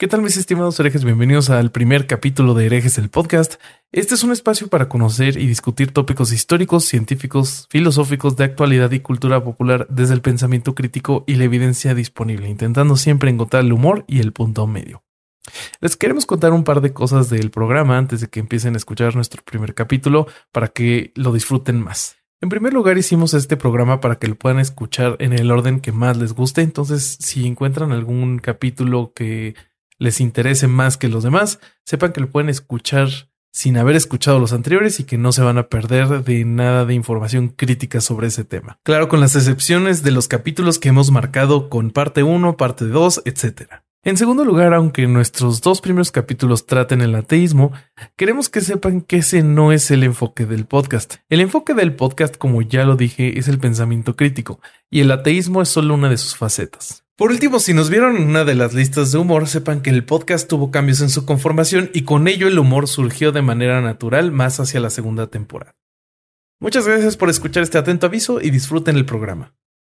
¿Qué tal mis estimados herejes? Bienvenidos al primer capítulo de Herejes el podcast. Este es un espacio para conocer y discutir tópicos históricos, científicos, filosóficos de actualidad y cultura popular desde el pensamiento crítico y la evidencia disponible, intentando siempre encontrar el humor y el punto medio. Les queremos contar un par de cosas del programa antes de que empiecen a escuchar nuestro primer capítulo para que lo disfruten más. En primer lugar, hicimos este programa para que lo puedan escuchar en el orden que más les guste. Entonces, si encuentran algún capítulo que les interese más que los demás, sepan que lo pueden escuchar sin haber escuchado los anteriores y que no se van a perder de nada de información crítica sobre ese tema. Claro, con las excepciones de los capítulos que hemos marcado con parte 1, parte 2, etc. En segundo lugar, aunque nuestros dos primeros capítulos traten el ateísmo, queremos que sepan que ese no es el enfoque del podcast. El enfoque del podcast, como ya lo dije, es el pensamiento crítico, y el ateísmo es solo una de sus facetas. Por último, si nos vieron en una de las listas de humor, sepan que el podcast tuvo cambios en su conformación y con ello el humor surgió de manera natural más hacia la segunda temporada. Muchas gracias por escuchar este atento aviso y disfruten el programa.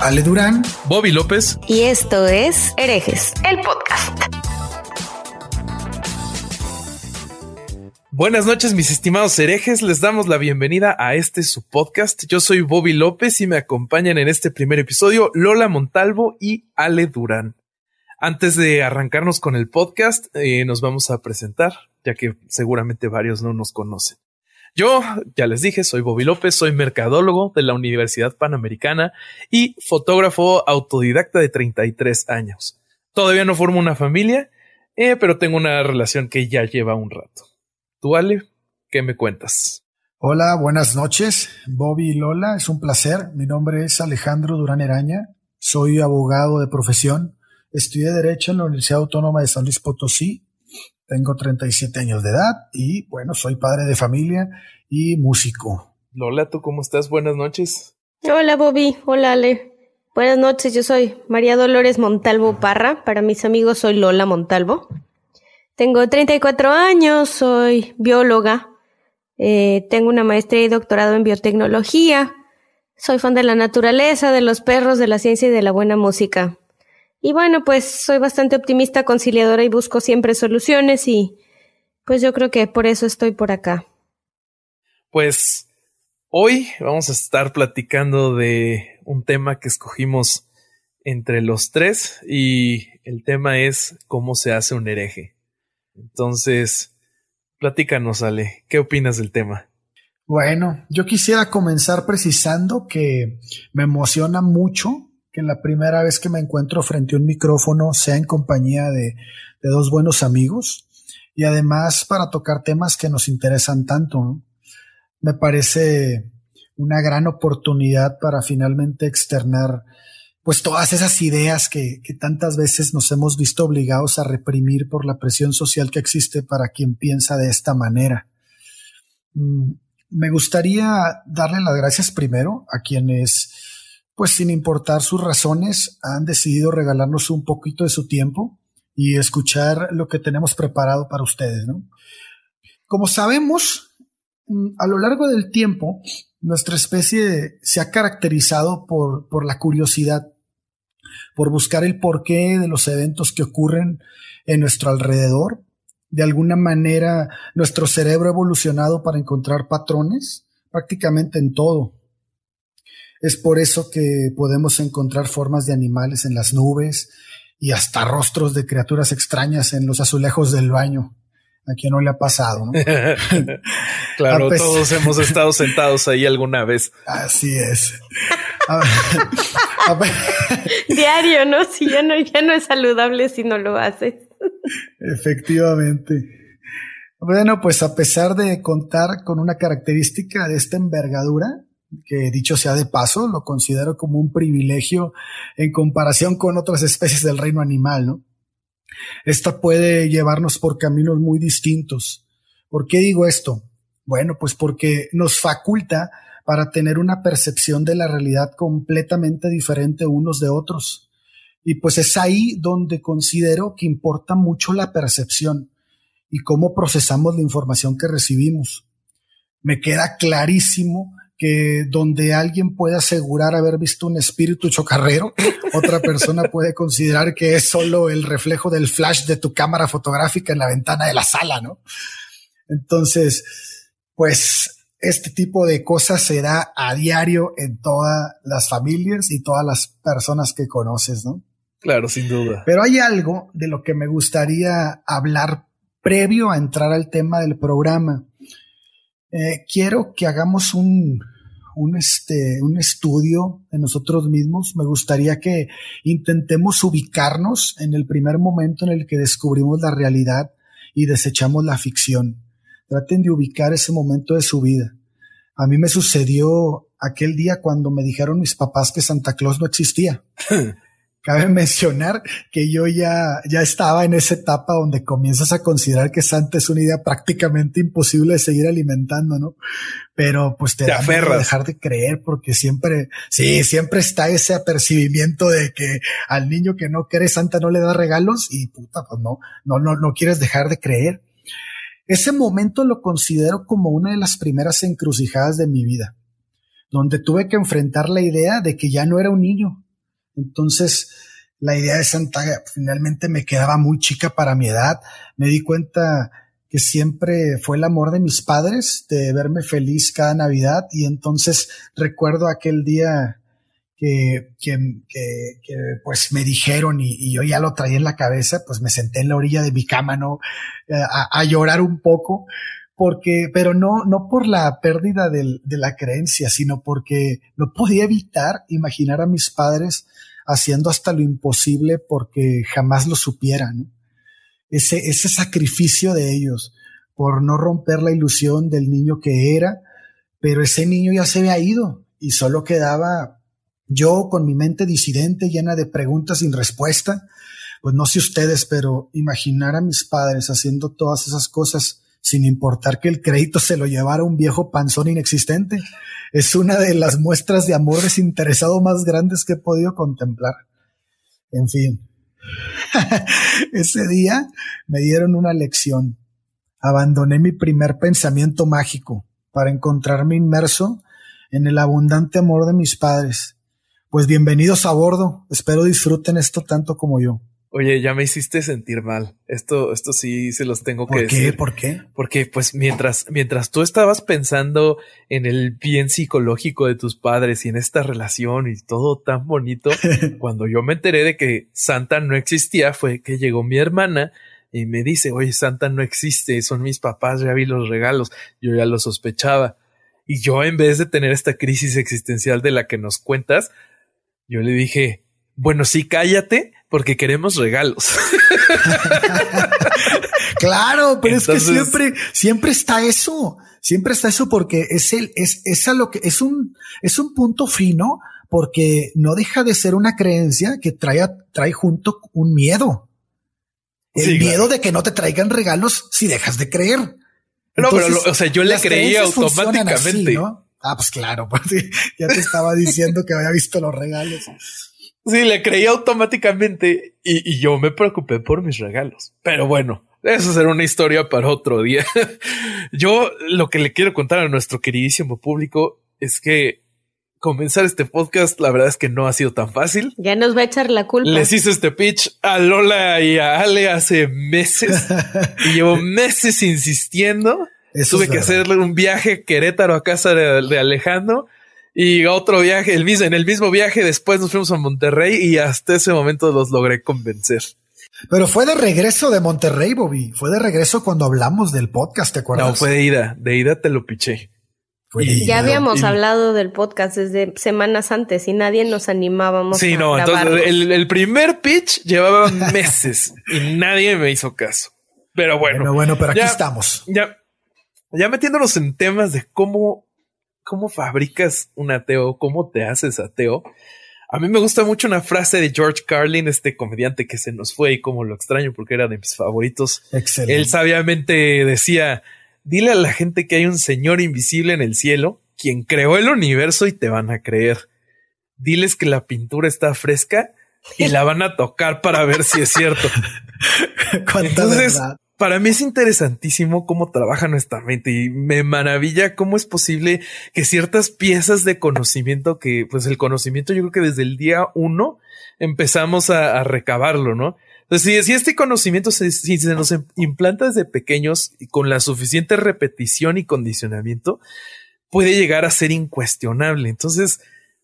Ale Durán, Bobby López. Y esto es Herejes, el podcast. Buenas noches, mis estimados herejes. Les damos la bienvenida a este su podcast. Yo soy Bobby López y me acompañan en este primer episodio Lola Montalvo y Ale Durán. Antes de arrancarnos con el podcast, eh, nos vamos a presentar, ya que seguramente varios no nos conocen. Yo, ya les dije, soy Bobby López, soy mercadólogo de la Universidad Panamericana y fotógrafo autodidacta de 33 años. Todavía no formo una familia, eh, pero tengo una relación que ya lleva un rato. ¿Tú, Ale? ¿Qué me cuentas? Hola, buenas noches, Bobby y Lola, es un placer. Mi nombre es Alejandro Durán Eraña, soy abogado de profesión, estudié Derecho en la Universidad Autónoma de San Luis Potosí tengo 37 años de edad y bueno, soy padre de familia y músico. Lola, ¿tú cómo estás? Buenas noches. Hola Bobby, hola Ale. Buenas noches, yo soy María Dolores Montalvo Parra. Para mis amigos soy Lola Montalvo. Tengo 34 años, soy bióloga. Eh, tengo una maestría y doctorado en biotecnología. Soy fan de la naturaleza, de los perros, de la ciencia y de la buena música. Y bueno, pues soy bastante optimista, conciliadora y busco siempre soluciones y pues yo creo que por eso estoy por acá. Pues hoy vamos a estar platicando de un tema que escogimos entre los tres y el tema es cómo se hace un hereje. Entonces, platícanos, Ale, ¿qué opinas del tema? Bueno, yo quisiera comenzar precisando que me emociona mucho que la primera vez que me encuentro frente a un micrófono sea en compañía de, dos buenos amigos y además para tocar temas que nos interesan tanto. Me parece una gran oportunidad para finalmente externar pues todas esas ideas que, tantas veces nos hemos visto obligados a reprimir por la presión social que existe para quien piensa de esta manera. Mm, me gustaría darle las gracias primero a quienes pues sin importar sus razones, han decidido regalarnos un poquito de su tiempo y escuchar lo que tenemos preparado para ustedes. Como sabemos, mm, a lo largo del tiempo, nuestra especie se ha caracterizado por, por la curiosidad, por buscar el porqué de los eventos que ocurren en nuestro alrededor. De alguna manera, nuestro cerebro ha evolucionado para encontrar patrones prácticamente en todo es por eso que podemos encontrar formas de animales en las nubes y hasta rostros de criaturas extrañas en los azulejos del baño. A quien no le ha pasado, ¿no? claro, todos hemos estado sentados ahí alguna vez. Así es. Diario, ¿no? Si ya no, ya no es saludable si no lo haces. Efectivamente. Bueno, pues a pesar de contar con una característica de esta envergadura, que dicho sea de paso, lo considero como un privilegio en comparación con otras especies del reino animal, ¿no? Esta puede llevarnos por caminos muy distintos. ¿Por qué digo esto? Bueno, pues porque nos faculta para tener una percepción de la realidad completamente diferente unos de otros. Y pues es ahí donde considero que importa mucho la percepción y cómo procesamos la información que recibimos. Me queda clarísimo que donde alguien puede asegurar haber visto un espíritu chocarrero, otra persona puede considerar que es solo el reflejo del flash de tu cámara fotográfica en la ventana de la sala, ¿no? Entonces, pues este tipo de cosas se da a diario en todas las familias y todas las personas que conoces, ¿no? Claro, sin duda. Pero hay algo de lo que me gustaría hablar previo a entrar al tema del programa. Eh, quiero que hagamos un, un, este, un estudio de nosotros mismos. Me gustaría que intentemos ubicarnos en el primer momento en el que descubrimos la realidad y desechamos la ficción. Traten de ubicar ese momento de su vida. A mí me sucedió aquel día cuando me dijeron mis papás que Santa Claus no existía. Cabe mencionar que yo ya, ya estaba en esa etapa donde comienzas a considerar que Santa es una idea prácticamente imposible de seguir alimentando, ¿no? Pero pues te, te aferras. dejar de creer porque siempre, sí, siempre está ese apercibimiento de que al niño que no cree Santa no le da regalos y puta, pues no, no, no, no quieres dejar de creer. Ese momento lo considero como una de las primeras encrucijadas de mi vida, donde tuve que enfrentar la idea de que ya no era un niño. Entonces, la idea de Santa finalmente me quedaba muy chica para mi edad. Me di cuenta que siempre fue el amor de mis padres, de verme feliz cada Navidad. Y entonces recuerdo aquel día que, que, que, que pues me dijeron y, yo ya lo traía en la cabeza, pues me senté en la orilla de mi cama, ¿no? A, a llorar un poco, porque, pero no, no por la pérdida de la creencia, sino porque no podía evitar imaginar a mis padres haciendo hasta lo imposible porque jamás lo supieran. Ese, ese sacrificio de ellos por no romper la ilusión del niño que era, pero ese niño ya se había ido y solo quedaba yo con mi mente disidente llena de preguntas sin respuesta. Pues no sé ustedes, pero imaginar a mis padres haciendo todas esas cosas sin importar que el crédito se lo llevara un viejo panzón inexistente, es una de las muestras de amor desinteresado más grandes que he podido contemplar. En fin, ese día me dieron una lección. Abandoné mi primer pensamiento mágico para encontrarme inmerso en el abundante amor de mis padres. Pues bienvenidos a bordo. Espero disfruten esto tanto como yo. Oye, ya me hiciste sentir mal. Esto, esto sí se los tengo que ¿Por qué? decir. ¿Por qué? Porque pues mientras, mientras tú estabas pensando en el bien psicológico de tus padres y en esta relación y todo tan bonito, cuando yo me enteré de que Santa no existía, fue que llegó mi hermana y me dice, oye, Santa no existe, son mis papás, ya vi los regalos, yo ya lo sospechaba. Y yo en vez de tener esta crisis existencial de la que nos cuentas, yo le dije, bueno, sí, cállate, porque queremos regalos. claro, pero Entonces, es que siempre, siempre está eso. Siempre está eso porque es el, es, es a lo que, es un, es un punto fino porque no deja de ser una creencia que trae, trae junto un miedo. El sí, miedo claro. de que no te traigan regalos si dejas de creer. No, Entonces, pero, o sea, yo le creí automáticamente. Así, ¿no? Ah, pues claro, pues ya te estaba diciendo que había visto los regalos. Sí, le creí automáticamente y, y, yo me preocupé por mis regalos. Pero bueno, eso será una historia para otro día. yo lo que le quiero contar a nuestro queridísimo público es que comenzar este podcast, la verdad es que no ha sido tan fácil. Ya nos va a echar la culpa. Les hice este pitch a Lola y a Ale hace meses y llevo meses insistiendo. Eso Tuve que hacerle un viaje a Querétaro a casa de, de Alejandro y otro viaje, el mismo, en el mismo viaje después nos fuimos a Monterrey y hasta ese momento los logré convencer. Pero fue de regreso de Monterrey, Bobby. Fue de regreso cuando hablamos del podcast, ¿te acuerdas? No, fue de ida. De ida te lo piché. Fue de ya habíamos y... hablado del podcast desde semanas antes y nadie nos animábamos. Sí, a no, grabarlo. entonces el, el, primer pitch llevaba meses y nadie me hizo caso. Pero bueno. Bueno, bueno, pero aquí ya, estamos. Ya, ya metiéndonos en temas de cómo cómo fabricas un ateo, cómo te haces ateo. A mí me gusta mucho una frase de George Carlin, este comediante que se nos fue y como lo extraño porque era de mis favoritos. Excelente. Él sabiamente decía, dile a la gente que hay un señor invisible en el cielo, quien creó el universo y te van a creer. Diles que la pintura está fresca y la van a tocar para ver si es cierto. Entonces, para mí es interesantísimo cómo trabaja nuestra mente y me maravilla cómo es posible que ciertas piezas de conocimiento que, pues el conocimiento yo creo que desde el día uno empezamos a, recabarlo, ¿no? Entonces, si, este conocimiento se, se nos implanta desde pequeños y con la suficiente repetición y condicionamiento, puede llegar a ser incuestionable. Entonces,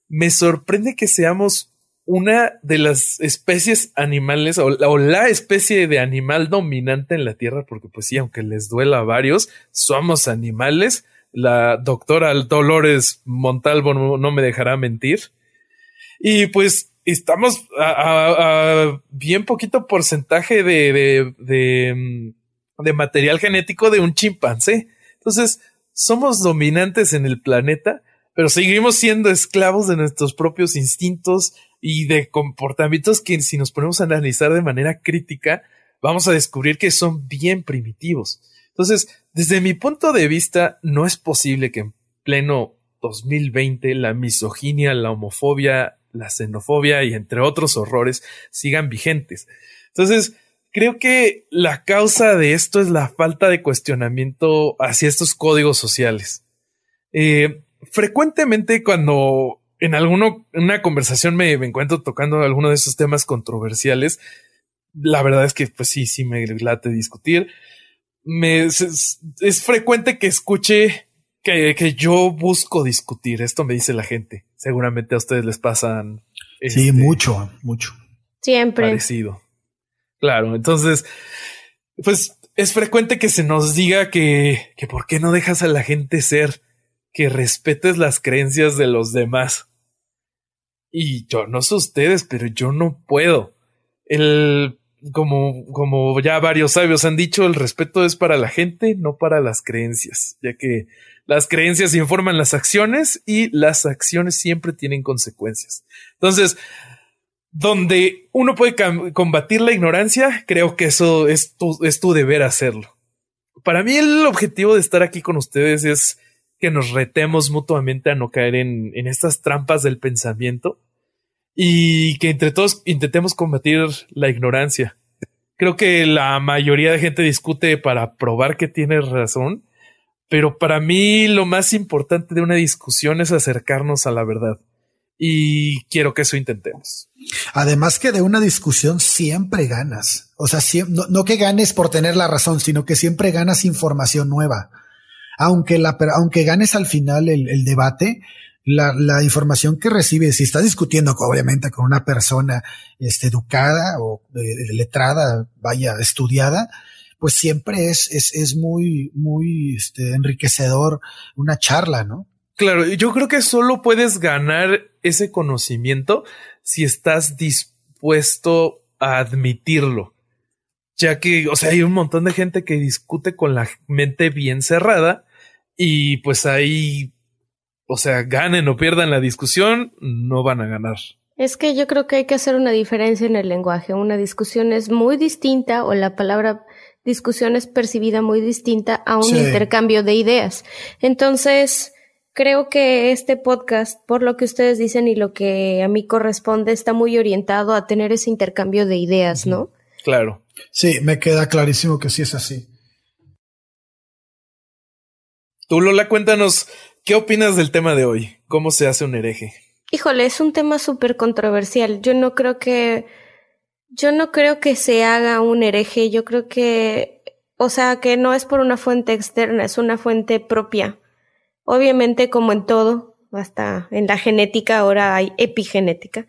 me sorprende que seamos una de las especies animales o, la especie de animal dominante en la Tierra, porque pues sí, aunque les duela a varios, somos animales. La doctora Dolores Montalvo no, me dejará mentir. Y pues estamos a, bien poquito porcentaje de, de, mm, de material genético de un chimpancé. Entonces, somos dominantes en el planeta, pero seguimos siendo esclavos de nuestros propios instintos, y de comportamientos que si nos ponemos a analizar de manera crítica, vamos a descubrir que son bien primitivos. Entonces, desde mi punto de vista, no es posible que en pleno 2020 la misoginia, la homofobia, la xenofobia y entre otros horrores sigan vigentes. Entonces, creo que la causa de esto es la falta de cuestionamiento hacia estos códigos sociales. Eh, frecuentemente cuando en alguno, en una conversación me, encuentro tocando alguno de esos temas controversiales. La verdad es que, pues sí, sí me late discutir. Me, es, frecuente que escuche que, que, yo busco discutir. Esto me dice la gente. Seguramente a ustedes les pasan. Sí, este, mucho, mucho. Siempre. Parecido. Claro. Entonces, pues es frecuente que se nos diga que, que por qué no dejas a la gente ser, que respetes las creencias de los demás. Y yo no sé ustedes, pero yo no puedo. El, como, como ya varios sabios han dicho, el respeto es para la gente, no para las creencias, ya que las creencias informan las acciones y las acciones siempre tienen consecuencias. Entonces, donde uno puede combatir la ignorancia, creo que eso es tu, es tu deber hacerlo. Para mí el objetivo de estar aquí con ustedes es que nos retemos mutuamente a no caer en, en estas trampas del pensamiento y que entre todos intentemos combatir la ignorancia. Creo que la mayoría de gente discute para probar que tiene razón, pero para mí lo más importante de una discusión es acercarnos a la verdad. Y quiero que eso intentemos. Además que de una discusión siempre ganas. O sea, no, que ganes por tener la razón, sino que siempre ganas información nueva aunque, ganes al final el, debate, la, información que recibes, si estás discutiendo obviamente con una persona este, educada o letrada, vaya, estudiada, pues siempre es, es, es muy, muy este, enriquecedor una charla, ¿no? Claro, yo creo que solo puedes ganar ese conocimiento si estás dispuesto a admitirlo ya que, o sea, hay un montón de gente que discute con la mente bien cerrada y pues ahí, o sea, ganen o pierdan la discusión, no van a ganar. Es que yo creo que hay que hacer una diferencia en el lenguaje. Una discusión es muy distinta o la palabra discusión es percibida muy distinta a un intercambio de ideas. Entonces, creo que este podcast, por lo que ustedes dicen y lo que a mí corresponde, está muy orientado a tener ese intercambio de ideas, ¿no? Claro. Sí, me queda clarísimo que sí es así. Tú, Lola, cuéntanos, ¿qué opinas del tema de hoy? ¿Cómo se hace un hereje? Híjole, es un tema súper controversial. Yo no creo que. Yo no creo que se haga un hereje. Yo creo que. O sea, que no es por una fuente externa, es una fuente propia. Obviamente, como en todo, hasta en la genética ahora hay epigenética.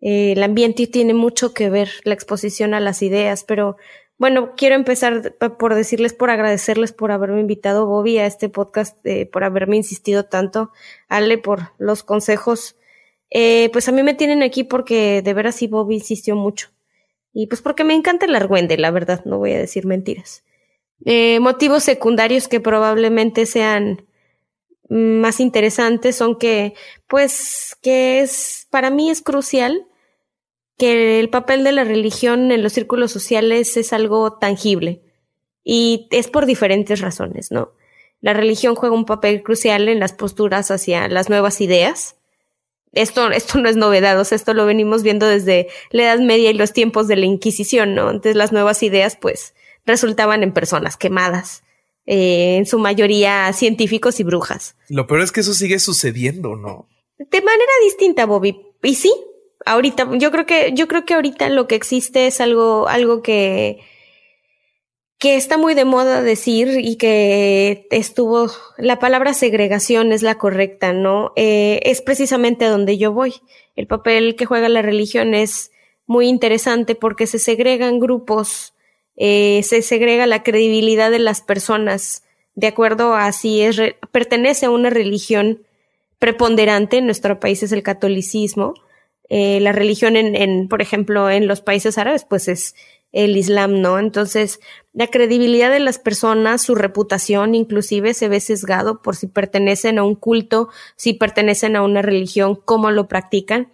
Eh, el ambiente tiene mucho que ver, la exposición a las ideas, pero bueno, quiero empezar por decirles, por agradecerles por haberme invitado, Bobby, a este podcast, eh, por haberme insistido tanto, Ale, por los consejos. Eh, pues a mí me tienen aquí porque de veras sí Bobby insistió mucho. Y pues porque me encanta el argüende, la verdad, no voy a decir mentiras. Eh, motivos secundarios que probablemente sean más interesantes son que, pues, que es, para mí es crucial que el papel de la religión en los círculos sociales es algo tangible y es por diferentes razones, ¿no? La religión juega un papel crucial en las posturas hacia las nuevas ideas. Esto, esto no es novedad, o sea, esto lo venimos viendo desde la Edad Media y los tiempos de la Inquisición, ¿no? Antes las nuevas ideas, pues, resultaban en personas quemadas, eh, en su mayoría científicos y brujas. Lo peor es que eso sigue sucediendo, ¿no? De manera distinta, Bobby. Y sí, ahorita, yo creo que, yo creo que ahorita lo que existe es algo, algo que, que está muy de moda decir y que estuvo, la palabra segregación es la correcta, ¿no? Eh, es precisamente a donde yo voy. El papel que juega la religión es muy interesante porque se segregan grupos, eh, se segrega la credibilidad de las personas de acuerdo a si es, pertenece a una religión preponderante, en nuestro país es el catolicismo, eh, la religión en, en, por ejemplo, en los países árabes, pues es el Islam, ¿no? Entonces, la credibilidad de las personas, su reputación inclusive se ve sesgado por si pertenecen a un culto, si pertenecen a una religión, cómo lo practican.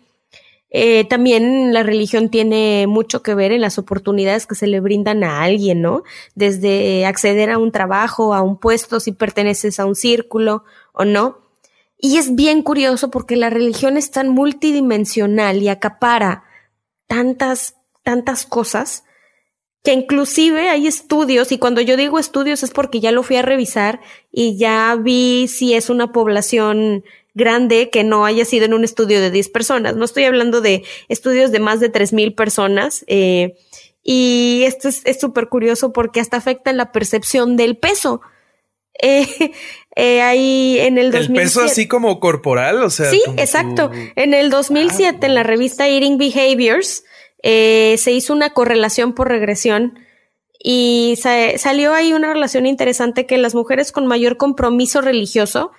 Eh, también la religión tiene mucho que ver en las oportunidades que se le brindan a alguien, ¿no? Desde acceder a un trabajo, a un puesto, si perteneces a un círculo o no. Y es bien curioso porque la religión es tan multidimensional y acapara tantas, tantas cosas que inclusive hay estudios, y cuando yo digo estudios es porque ya lo fui a revisar y ya vi si es una población grande que no haya sido en un estudio de 10 personas. No estoy hablando de estudios de más de 3.000 personas. Eh, y esto es súper curioso porque hasta afecta la percepción del peso. Eh, eh, ahí en el 2007. El peso así como corporal, o sea. Sí, exacto. En el 2007, en la revista Eating Behaviors, eh, se hizo una correlación por regresión y salió ahí una relación interesante que las mujeres con mayor compromiso religioso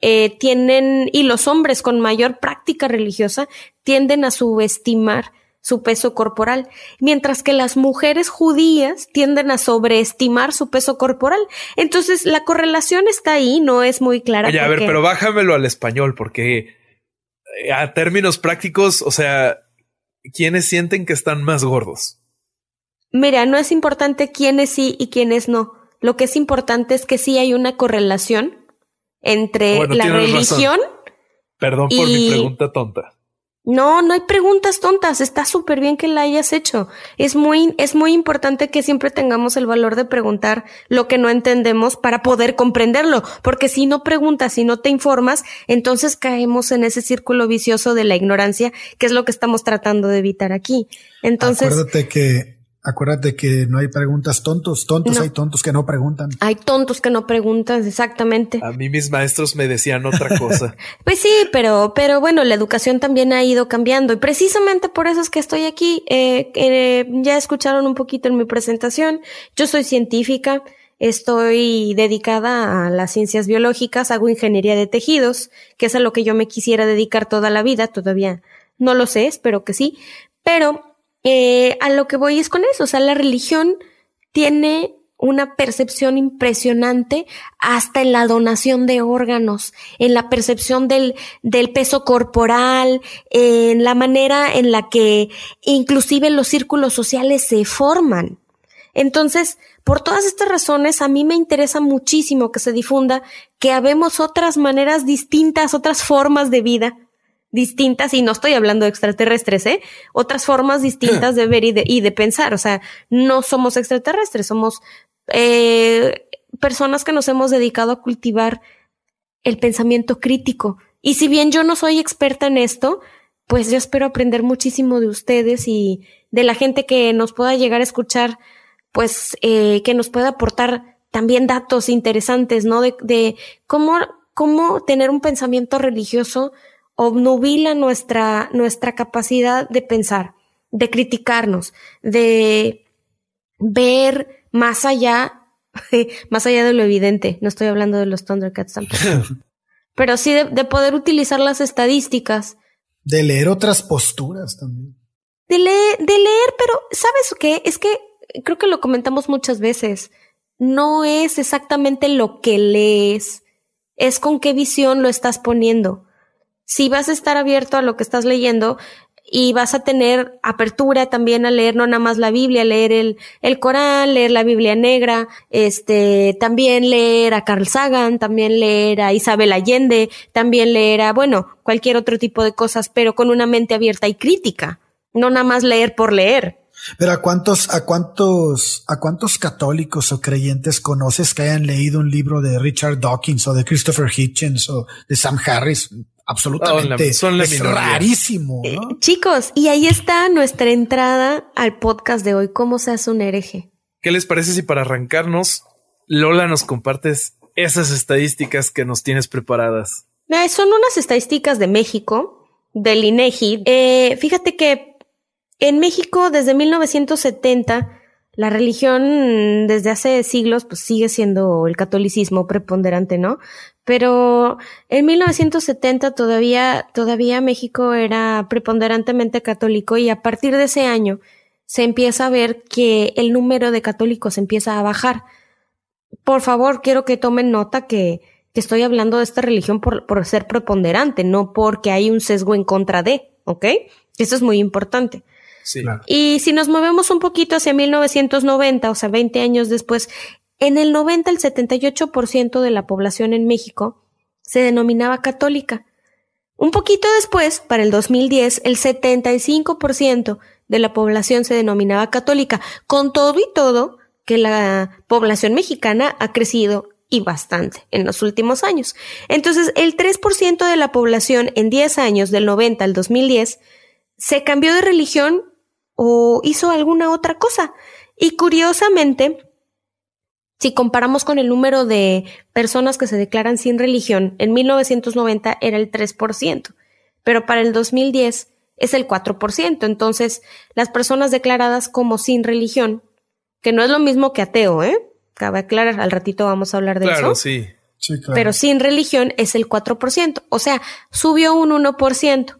eh, tienen, y los hombres con mayor práctica religiosa, tienden a subestimar su peso corporal, mientras que las mujeres judías tienden a sobreestimar su peso corporal. Entonces, la correlación está ahí, no es muy clara. Oye, a ver, pero bájamelo al español, porque eh, a términos prácticos, o sea, ¿quiénes sienten que están más gordos? Mira, no es importante quiénes sí y quiénes no. Lo que es importante es que sí hay una correlación entre la religión. Perdón por mi pregunta tonta. No, no hay preguntas tontas. Está súper bien que la hayas hecho. Es muy, es muy importante que siempre tengamos el valor de preguntar lo que no entendemos para poder comprenderlo. Porque si no preguntas, si no te informas, entonces caemos en ese círculo vicioso de la ignorancia, que es lo que estamos tratando de evitar aquí. Entonces. Acuérdate que Acuérdate que no hay preguntas tontos, tontos hay tontos que no preguntan. Hay tontos que no preguntan, exactamente. A mí mis maestros me decían otra cosa. pues sí, pero, pero bueno, la educación también ha ido cambiando y precisamente por eso es que estoy aquí. Eh, eh, ya escucharon un poquito en mi presentación. Yo soy científica, estoy dedicada a las ciencias biológicas, hago ingeniería de tejidos, que es a lo que yo me quisiera dedicar toda la vida. Todavía no lo sé, espero que sí, pero eh, a lo que voy es con eso, o sea, la religión tiene una percepción impresionante hasta en la donación de órganos, en la percepción del, del peso corporal, en la manera en la que inclusive los círculos sociales se forman. Entonces, por todas estas razones, a mí me interesa muchísimo que se difunda que habemos otras maneras distintas, otras formas de vida, distintas, y no estoy hablando de extraterrestres, ¿eh? Otras formas distintas de ver y de, y de pensar. O sea, no somos extraterrestres, somos eh, personas que nos hemos dedicado a cultivar el pensamiento crítico. Y si bien yo no soy experta en esto, pues yo espero aprender muchísimo de ustedes y de la gente que nos pueda llegar a escuchar, pues eh, que nos pueda aportar también datos interesantes, ¿no? De, de cómo, cómo tener un pensamiento religioso obnubila nuestra, nuestra capacidad de pensar, de criticarnos, de ver más allá, más allá de lo evidente. No estoy hablando de los Thundercats tampoco. Pero sí de, poder utilizar las estadísticas. De leer otras posturas también. De leer, de leer, pero ¿sabes qué? Es que creo que lo comentamos muchas veces. No es exactamente lo que lees es con qué visión lo estás poniendo. Si vas a estar abierto a lo que estás leyendo, y vas a tener apertura también a leer no nada más la Biblia, leer el, el Corán, leer la Biblia negra, este, también leer a Carl Sagan, también leer a Isabel Allende, también leer a, bueno, cualquier otro tipo de cosas, pero con una mente abierta y crítica, no nada más leer por leer. Pero a cuántos, a cuántos, a cuántos católicos o creyentes conoces que hayan leído un libro de Richard Dawkins o de Christopher Hitchens o de Sam Harris? Absolutamente son es rarísimo. ¿no? Eh, chicos, y ahí está nuestra entrada al podcast de hoy, ¿Cómo se hace un hereje? ¿Qué les parece si para arrancarnos, Lola, nos compartes esas estadísticas que nos tienes preparadas? Eh, son unas estadísticas de México, del INEGI. Eh, fíjate que en México, desde 1970, la religión desde hace siglos pues sigue siendo el catolicismo preponderante, ¿no? Pero en 1970 todavía, todavía México era preponderantemente católico y a partir de ese año se empieza a ver que el número de católicos empieza a bajar. Por favor, quiero que tomen nota que, que estoy hablando de esta religión por, por ser preponderante, no porque hay un sesgo en contra de, ¿ok? Eso es muy importante. Sí. Y si nos movemos un poquito hacia 1990, o sea, 20 años después, en el 90 el 78% de la población en México se denominaba católica. Un poquito después, para el 2010, el 75% de la población se denominaba católica, con todo y todo que la población mexicana ha crecido y bastante en los últimos años. Entonces, el 3% de la población en 10 años, del 90 al 2010, se cambió de religión o hizo alguna otra cosa. Y curiosamente, si comparamos con el número de personas que se declaran sin religión, en 1990 era el 3%, pero para el 2010 es el 4%. Entonces, las personas declaradas como sin religión, que no es lo mismo que ateo, ¿eh? Cabe aclarar, al ratito vamos a hablar de eso. Claro, sí. Sí, claro. Pero sin religión es el 4%, o sea, subió un 1%.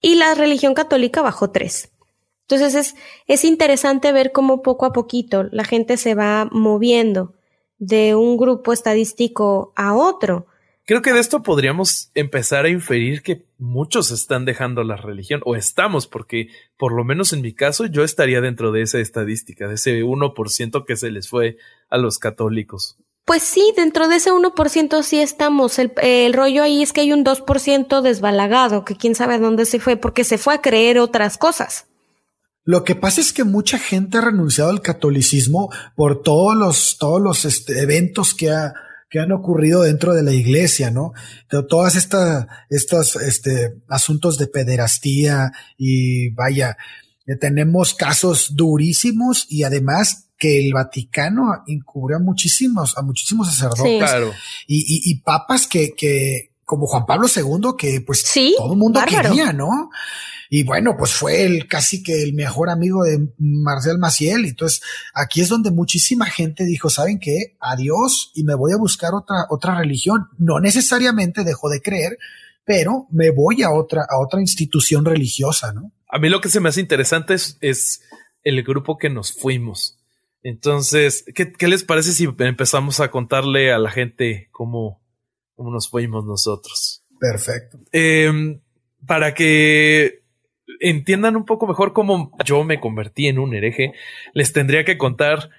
Y la religión católica bajó 3%. Entonces es, es interesante ver cómo poco a poquito la gente se va moviendo de un grupo estadístico a otro. Creo que de esto podríamos empezar a inferir que muchos están dejando la religión o estamos, porque por lo menos en mi caso yo estaría dentro de esa estadística, de ese 1% que se les fue a los católicos. Pues sí, dentro de ese 1% sí estamos. El, el, rollo ahí es que hay un 2% desbalagado, que quién sabe dónde se fue, porque se fue a creer otras cosas. Lo que pasa es que mucha gente ha renunciado al catolicismo por todos los, todos los este, eventos que, ha, que han ocurrido dentro de la iglesia, ¿no? todas estas, estos este, asuntos de pederastía y vaya, eh, tenemos casos durísimos y además que el Vaticano encubre a muchísimos, a muchísimos sacerdotes y, y, y, papas que, que, como Juan Pablo II, que pues todo el mundo quería, ¿no? Y bueno, pues fue el casi que el mejor amigo de Marcel Maciel. Entonces, aquí es donde muchísima gente dijo, ¿saben qué? Adiós y me voy a buscar otra, otra religión. No necesariamente dejó de creer, pero me voy a otra, a otra institución religiosa, ¿no? A mí lo que se me hace interesante es, es el grupo que nos fuimos. Entonces, ¿qué, ¿qué, les parece si empezamos a contarle a la gente cómo, cómo nos fuimos nosotros? Perfecto. Eh, para que entiendan un poco mejor cómo yo me convertí en un hereje, les tendría que contar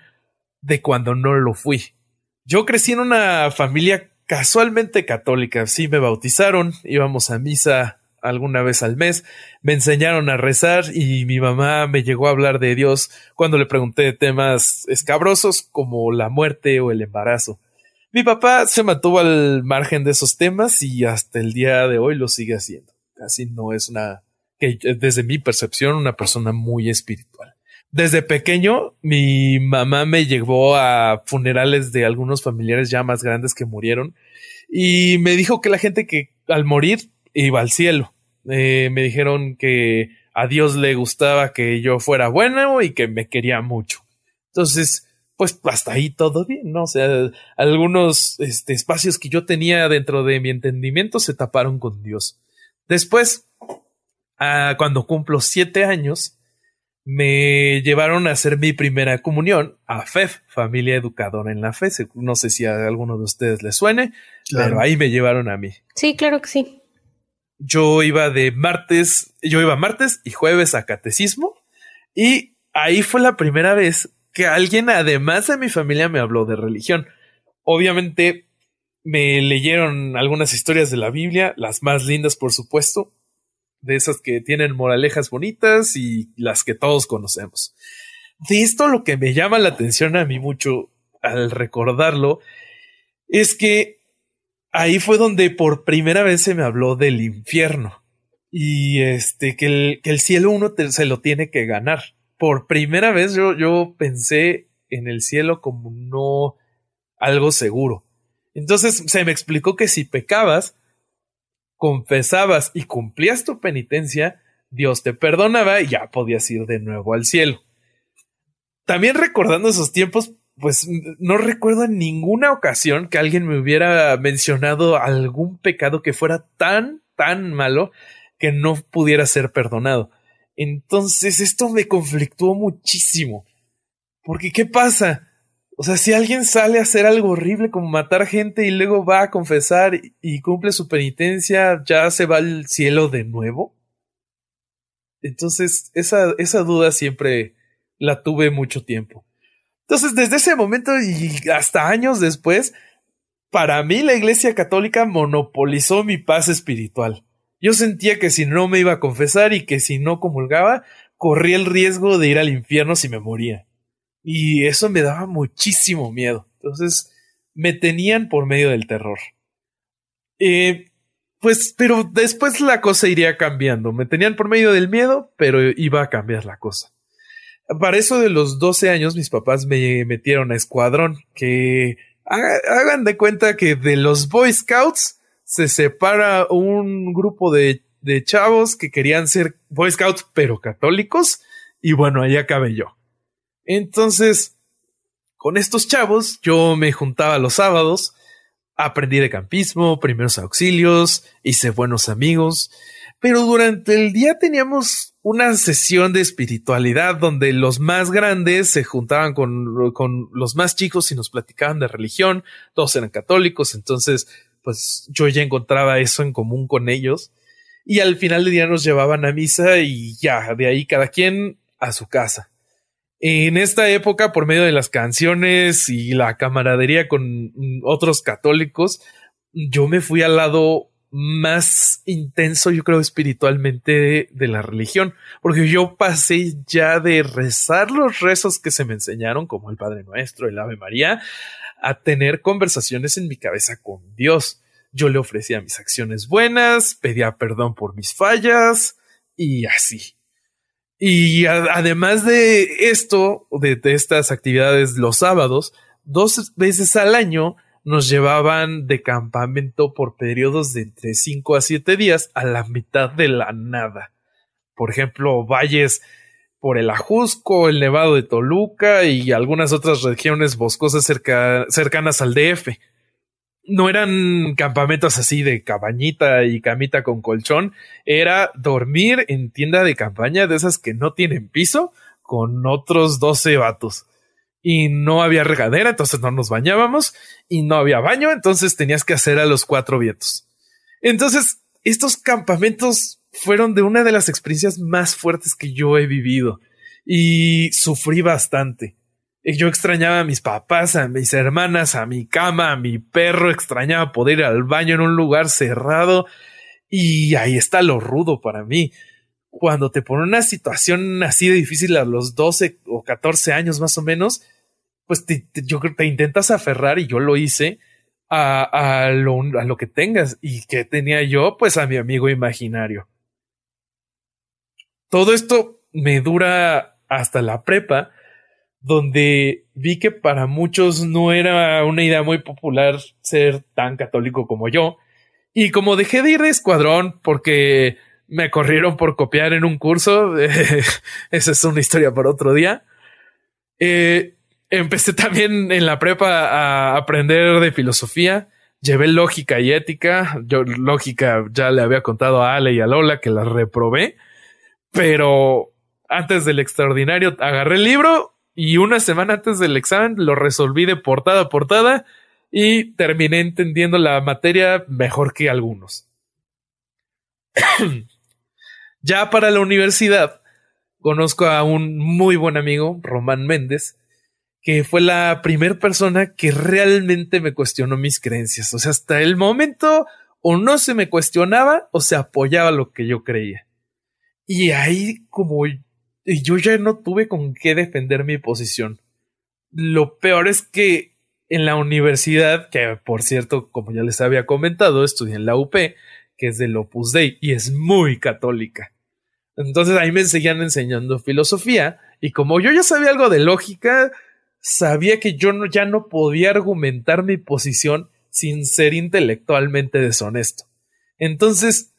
de cuando no lo fui. Yo crecí en una familia casualmente católica. Sí, me bautizaron, íbamos a misa alguna vez al mes, me enseñaron a rezar y mi mamá me llegó a hablar de Dios cuando le pregunté temas escabrosos como la muerte o el embarazo. Mi papá se mantuvo al margen de esos temas y hasta el día de hoy lo sigue haciendo. Casi no es una que desde mi percepción, una persona muy espiritual. Desde pequeño, mi mamá me llevó a funerales de algunos familiares ya más grandes que murieron y me dijo que la gente que al morir iba al cielo. Eh, me dijeron que a Dios le gustaba que yo fuera bueno y que me quería mucho. Entonces, pues hasta ahí todo bien, ¿no? O sea, algunos este, espacios que yo tenía dentro de mi entendimiento se taparon con Dios. Después, cuando cumplo siete años, me llevaron a hacer mi primera comunión a FEF, Familia Educadora en la Fe. No sé si a alguno de ustedes les suene, pero ahí me llevaron a mí. Sí, claro que sí. Yo iba de martes, yo iba martes y jueves a catecismo y ahí fue la primera vez que alguien, además de mi familia, me habló de religión. Obviamente me leyeron algunas historias de la Biblia, las más lindas, por supuesto, de esas que tienen moralejas bonitas y las que todos conocemos. De esto lo que me llama la atención a mí mucho al recordarlo es que ahí fue donde por primera vez se me habló del infierno y este que el, que el cielo uno se lo tiene que ganar. Por primera vez yo, yo pensé en el cielo como no algo seguro. Entonces se me explicó que si pecabas, confesabas y cumplías tu penitencia, Dios te perdonaba y ya podías ir de nuevo al cielo. También recordando esos tiempos, pues no recuerdo en ninguna ocasión que alguien me hubiera mencionado algún pecado que fuera tan, tan malo que no pudiera ser perdonado. Entonces esto me conflictuó muchísimo. Porque ¿qué pasa? O sea, si alguien sale a hacer algo horrible como matar gente y luego va a confesar y cumple su penitencia, ya se va al cielo de nuevo. Entonces, esa, esa duda siempre la tuve mucho tiempo. Entonces, desde ese momento y hasta años después, para mí la Iglesia Católica monopolizó mi paz espiritual. Yo sentía que si no me iba a confesar y que si no comulgaba, corría el riesgo de ir al infierno si me moría. Y eso me daba muchísimo miedo. Entonces me tenían por medio del terror. Eh, pues, pero después la cosa iría cambiando. Me tenían por medio del miedo, pero iba a cambiar la cosa. Para eso de los 12 años mis papás me metieron a escuadrón, que hagan de cuenta que de los Boy Scouts se separa un grupo de, de chavos que querían ser Boy Scouts pero católicos y bueno, ahí acabé yo. Entonces, con estos chavos, yo me juntaba los sábados, aprendí de campismo, primeros auxilios, hice buenos amigos, pero durante el día teníamos una sesión de espiritualidad donde los más grandes se juntaban con, con los más chicos y nos platicaban de religión, todos eran católicos, entonces pues yo ya encontraba eso en común con ellos y al final del día nos llevaban a misa y ya, de ahí cada quien a su casa. En esta época, por medio de las canciones y la camaradería con otros católicos, yo me fui al lado más intenso, yo creo, espiritualmente de, la religión, porque yo pasé ya de rezar los rezos que se me enseñaron, como el Padre Nuestro, el Ave María, a tener conversaciones en mi cabeza con Dios. Yo le ofrecía mis acciones buenas, pedía perdón por mis fallas y así. Y además de esto, de, estas actividades los sábados, dos veces al año nos llevaban de campamento por periodos de entre 5 a 7 días a la mitad de la nada. Por ejemplo, valles por el Ajusco, el Nevado de Toluca y algunas otras regiones boscosas cercanas al DF no eran campamentos así de cabañita y camita con colchón, era dormir en tienda de campaña de esas que no tienen piso con otros 12 vatos. Y no había regadera, entonces no nos bañábamos y no había baño, entonces tenías que hacer a los cuatro vientos. Entonces, estos campamentos fueron de una de las experiencias más fuertes que yo he vivido y sufrí bastante yo extrañaba a mis papás, a mis hermanas, a mi cama, a mi perro, extrañaba poder ir al baño en un lugar cerrado. Y ahí está lo rudo para mí. Cuando te pone una situación así de difícil a los 12 o 14 años más o menos, pues te, yo te intentas aferrar y yo lo hice a, a, lo, a lo que tengas. ¿Y que tenía yo? Pues a mi amigo imaginario. Todo esto me dura hasta la prepa donde vi que para muchos no era una idea muy popular ser tan católico como yo. Y como dejé de ir de escuadrón porque me corrieron por copiar en un curso, esa es una historia para otro día, eh, empecé también en la prepa a aprender de filosofía. Llevé lógica y ética. Yo lógica ya le había contado a Ale y a Lola que la reprobé, pero antes del extraordinario agarré el libro y una semana antes del examen lo resolví de portada a portada y terminé entendiendo la materia mejor que algunos. ya para la universidad conozco a un muy buen amigo, Román Méndez, que fue la primera persona que realmente me cuestionó mis creencias. O sea, hasta el momento o no se me cuestionaba o se apoyaba lo que yo creía. Y ahí como yo ya no tuve con qué defender mi posición. Lo peor es que en la universidad, que por cierto, como ya les había comentado, estudié en la UP, que es del Opus Dei y es muy católica. Entonces ahí me seguían enseñando filosofía y como yo ya sabía algo de lógica, sabía que yo no, ya no podía argumentar mi posición sin ser intelectualmente deshonesto. Entonces,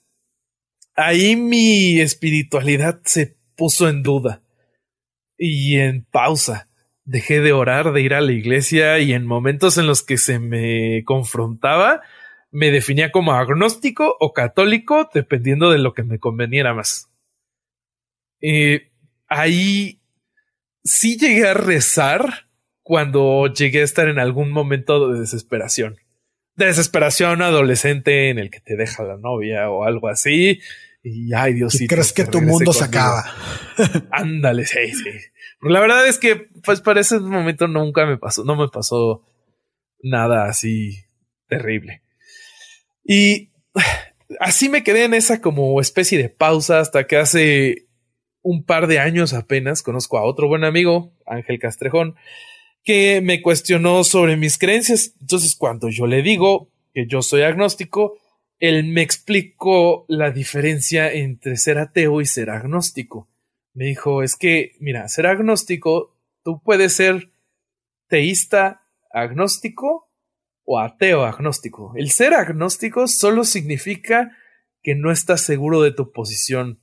ahí mi espiritualidad se puso en duda y en pausa. Dejé de orar, de ir a la iglesia y en momentos en los que se me confrontaba, me definía como agnóstico o católico, dependiendo de lo que me conveniera más. Eh, ahí sí llegué a rezar cuando llegué a estar en algún momento de desesperación. desesperación adolescente en el que te deja la novia o algo así. Y ay, Dios crees que tu mundo se acaba. Ándale, sí, sí. la verdad es que, pues, para ese momento nunca me pasó, no me pasó nada así terrible. Y así me quedé en esa como especie de pausa hasta que hace un par de años apenas conozco a otro buen amigo, Ángel Castrejón, que me cuestionó sobre mis creencias. Entonces, cuando yo le digo que yo soy agnóstico, él me explicó la diferencia entre ser ateo y ser agnóstico. Me dijo, es que, mira, ser agnóstico, tú puedes ser teísta agnóstico o ateo agnóstico. El ser agnóstico solo significa que no estás seguro de tu posición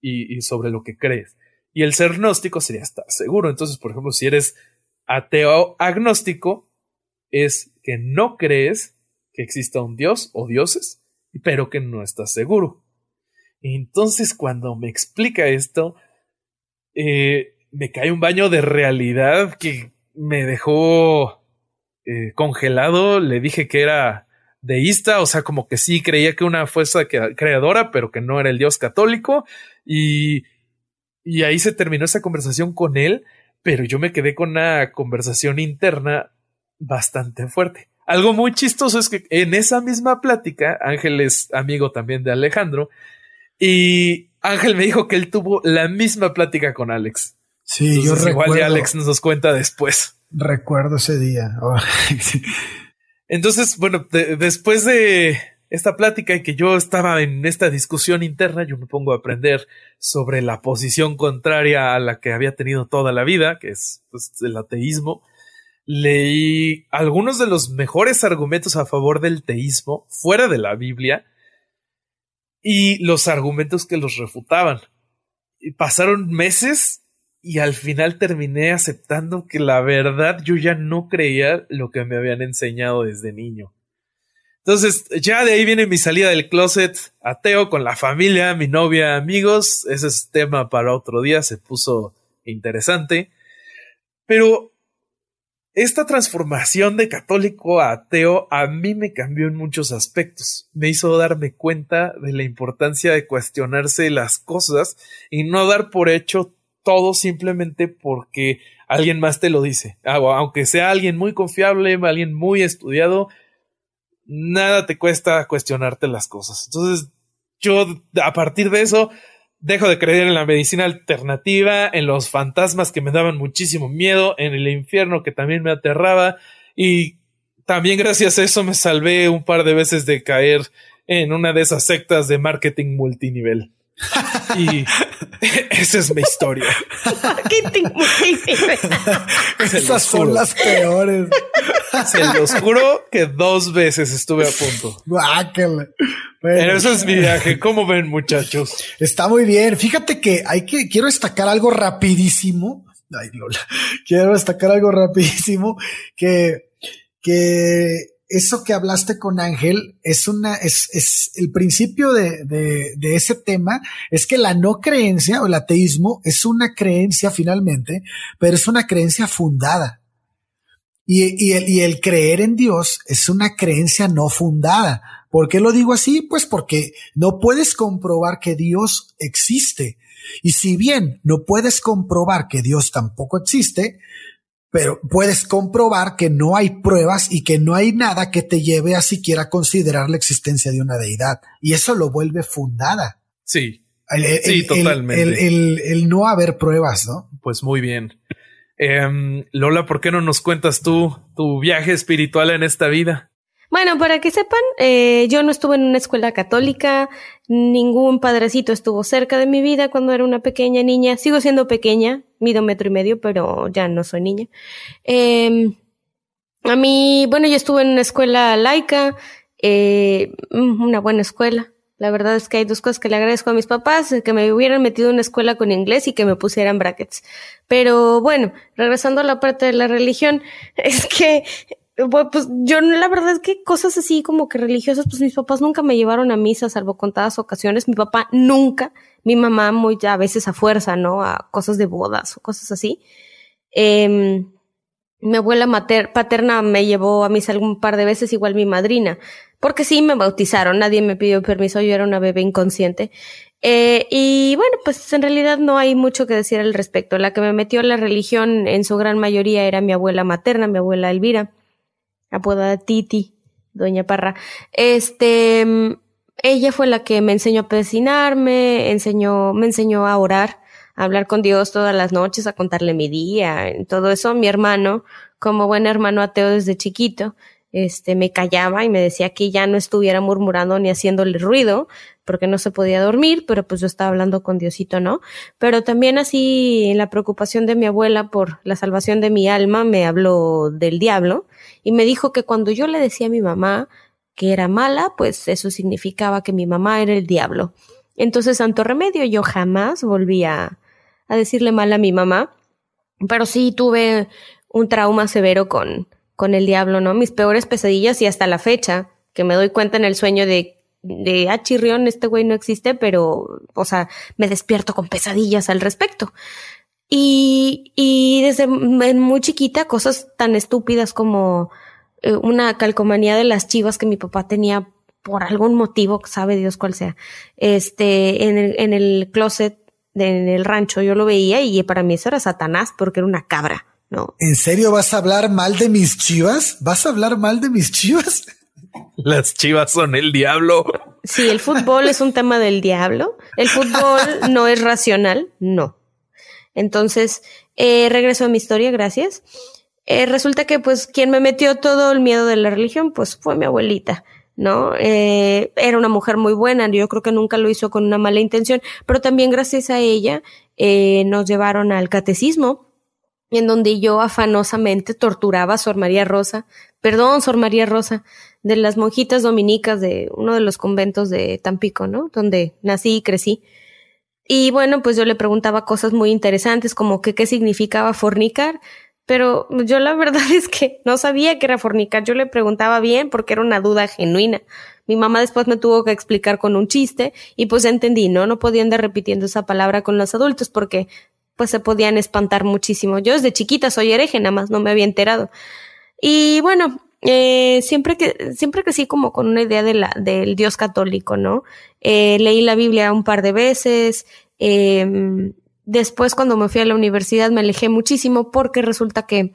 y, sobre lo que crees. Y el ser gnóstico sería estar seguro. Entonces, por ejemplo, si eres ateo agnóstico, es que no crees que exista un dios o dioses, pero que no estás seguro. Entonces, cuando me explica esto, eh, me cae un baño de realidad que me dejó eh, congelado. Le dije que era deísta, o sea, como que sí creía que una fuerza creadora, pero que no era el Dios católico. Y, y ahí se terminó esa conversación con él, pero yo me quedé con una conversación interna bastante fuerte. Algo muy chistoso es que en esa misma plática, Ángel es amigo también de Alejandro, y Ángel me dijo que él tuvo la misma plática con Alex. Sí, yo recuerdo. Igual Alex nos cuenta después. Recuerdo ese día. Entonces, bueno, después de esta plática y que yo estaba en esta discusión interna, yo me pongo a aprender sobre la posición contraria a la que había tenido toda la vida, que es pues, el ateísmo. Leí algunos de los mejores argumentos a favor del teísmo fuera de la Biblia y los argumentos que los refutaban. Y pasaron meses y al final terminé aceptando que la verdad yo ya no creía lo que me habían enseñado desde niño. Entonces, ya de ahí viene mi salida del closet ateo con la familia, mi novia, amigos. Ese es tema para otro día, se puso interesante. Pero esta transformación de católico a ateo a mí me cambió en muchos aspectos. Me hizo darme cuenta de la importancia de cuestionarse las cosas y no dar por hecho todo simplemente porque alguien más te lo dice. Ah, aunque sea alguien muy confiable, alguien muy estudiado, nada te cuesta cuestionarte las cosas. Entonces, yo a partir de eso dejo de creer en la medicina alternativa, en los fantasmas que me daban muchísimo miedo, en el infierno que también me aterraba y también gracias a eso me salvé un par de veces de caer en una de esas sectas de marketing multinivel. Y esa es mi historia. Esas son las peores. Se los juro que dos veces estuve a punto. Pero eso es mi viaje. ¿Cómo ven, muchachos? Está muy bien. Fíjate que hay que, quiero destacar algo rapidísimo. Ay, Lola. Quiero destacar algo rapidísimo que, que eso que hablaste con Ángel es una, es, es el principio de, de, de, ese tema es que la no creencia o el ateísmo es una creencia finalmente, pero es una creencia fundada. Y, y, el, y el creer en Dios es una creencia no fundada. ¿Por qué lo digo así? Pues porque no puedes comprobar que Dios existe. Y si bien no puedes comprobar que Dios tampoco existe, pero puedes comprobar que no hay pruebas y que no hay nada que te lleve a siquiera considerar la existencia de una deidad. Y eso lo vuelve fundada. Sí. sí, totalmente. El, no haber pruebas, ¿no? Pues muy bien. Em, Lola, ¿por qué no nos cuentas tú tu viaje espiritual en esta vida? Bueno, para que sepan, eh, yo no estuve en una escuela católica, ningún padrecito estuvo cerca de mi vida cuando era una pequeña niña. Sigo siendo pequeña, mido metro y medio, pero ya no soy niña. Eh, a mí, bueno, yo estuve en una escuela laica, eh, una buena escuela. La verdad es que hay dos cosas que le agradezco a mis papás, que me hubieran metido en una escuela con inglés y que me pusieran brackets. Pero bueno, regresando a la parte de la religión, es que pues yo la verdad es que cosas así como que religiosas, pues mis papás nunca me llevaron a misa, salvo contadas ocasiones. Mi papá nunca, mi mamá muy a veces a fuerza, ¿no? A cosas de bodas o cosas así. Eh, mi abuela mater paterna me llevó a misa algún par de veces, igual mi madrina, porque sí me bautizaron, nadie me pidió permiso, yo era una bebé inconsciente. Eh, y bueno, pues en realidad no hay mucho que decir al respecto. La que me metió a la religión en su gran mayoría era mi abuela materna, mi abuela Elvira apodada Titi, Doña Parra. Este, ella fue la que me enseñó a pecinarme, enseñó, me enseñó a orar, a hablar con Dios todas las noches, a contarle mi día, todo eso. Mi hermano, como buen hermano ateo desde chiquito, este, me callaba y me decía que ya no estuviera murmurando ni haciéndole ruido, porque no se podía dormir, pero pues yo estaba hablando con Diosito, ¿no? Pero también así, la preocupación de mi abuela por la salvación de mi alma, me habló del diablo y me dijo que cuando yo le decía a mi mamá que era mala, pues eso significaba que mi mamá era el diablo. Entonces, santo remedio, yo jamás volví a, decirle mal a mi mamá, pero sí tuve un trauma severo con, con el diablo, ¿no? Mis peores pesadillas y hasta la fecha, que me doy cuenta en el sueño de, de, ah, chirrión, este güey no existe, pero, o sea, me despierto con pesadillas al respecto. Y, y desde muy chiquita, cosas tan estúpidas como eh, una calcomanía de las chivas que mi papá tenía por algún motivo, sabe Dios cuál sea, este, en el, en el closet, en el rancho, yo lo veía y para mí eso era Satanás porque era una cabra. ¿no? ¿En serio vas a hablar mal de mis chivas? ¿Vas a hablar mal de mis chivas? Las chivas son el diablo. Sí, el fútbol es un tema del diablo. El fútbol no es racional, no. Entonces, eh, regreso a mi historia, gracias. Eh, resulta que, pues, quien me metió todo el miedo de la religión, pues, fue mi abuelita, ¿no? Eh, era una mujer muy buena, yo creo que nunca lo hizo con una mala intención, pero también gracias a ella eh, nos llevaron al catecismo, en donde yo afanosamente torturaba a Sor María Rosa, perdón, Sor María Rosa, de las monjitas dominicas de uno de los conventos de Tampico, ¿no? Donde nací y crecí. Y bueno, pues yo le preguntaba cosas muy interesantes como que qué significaba fornicar, pero yo la verdad es que no sabía que era fornicar. Yo le preguntaba bien porque era una duda genuina. Mi mamá después me tuvo que explicar con un chiste y pues entendí, ¿no? No podía andar repitiendo esa palabra con los adultos porque pues se podían espantar muchísimo. Yo desde chiquita soy hereje, nada más no me había enterado. Y bueno, eh, siempre que siempre crecí como con una idea de la, del Dios católico, ¿no? Eh, leí la Biblia un par de veces. Eh, después, cuando me fui a la universidad, me alejé muchísimo porque resulta que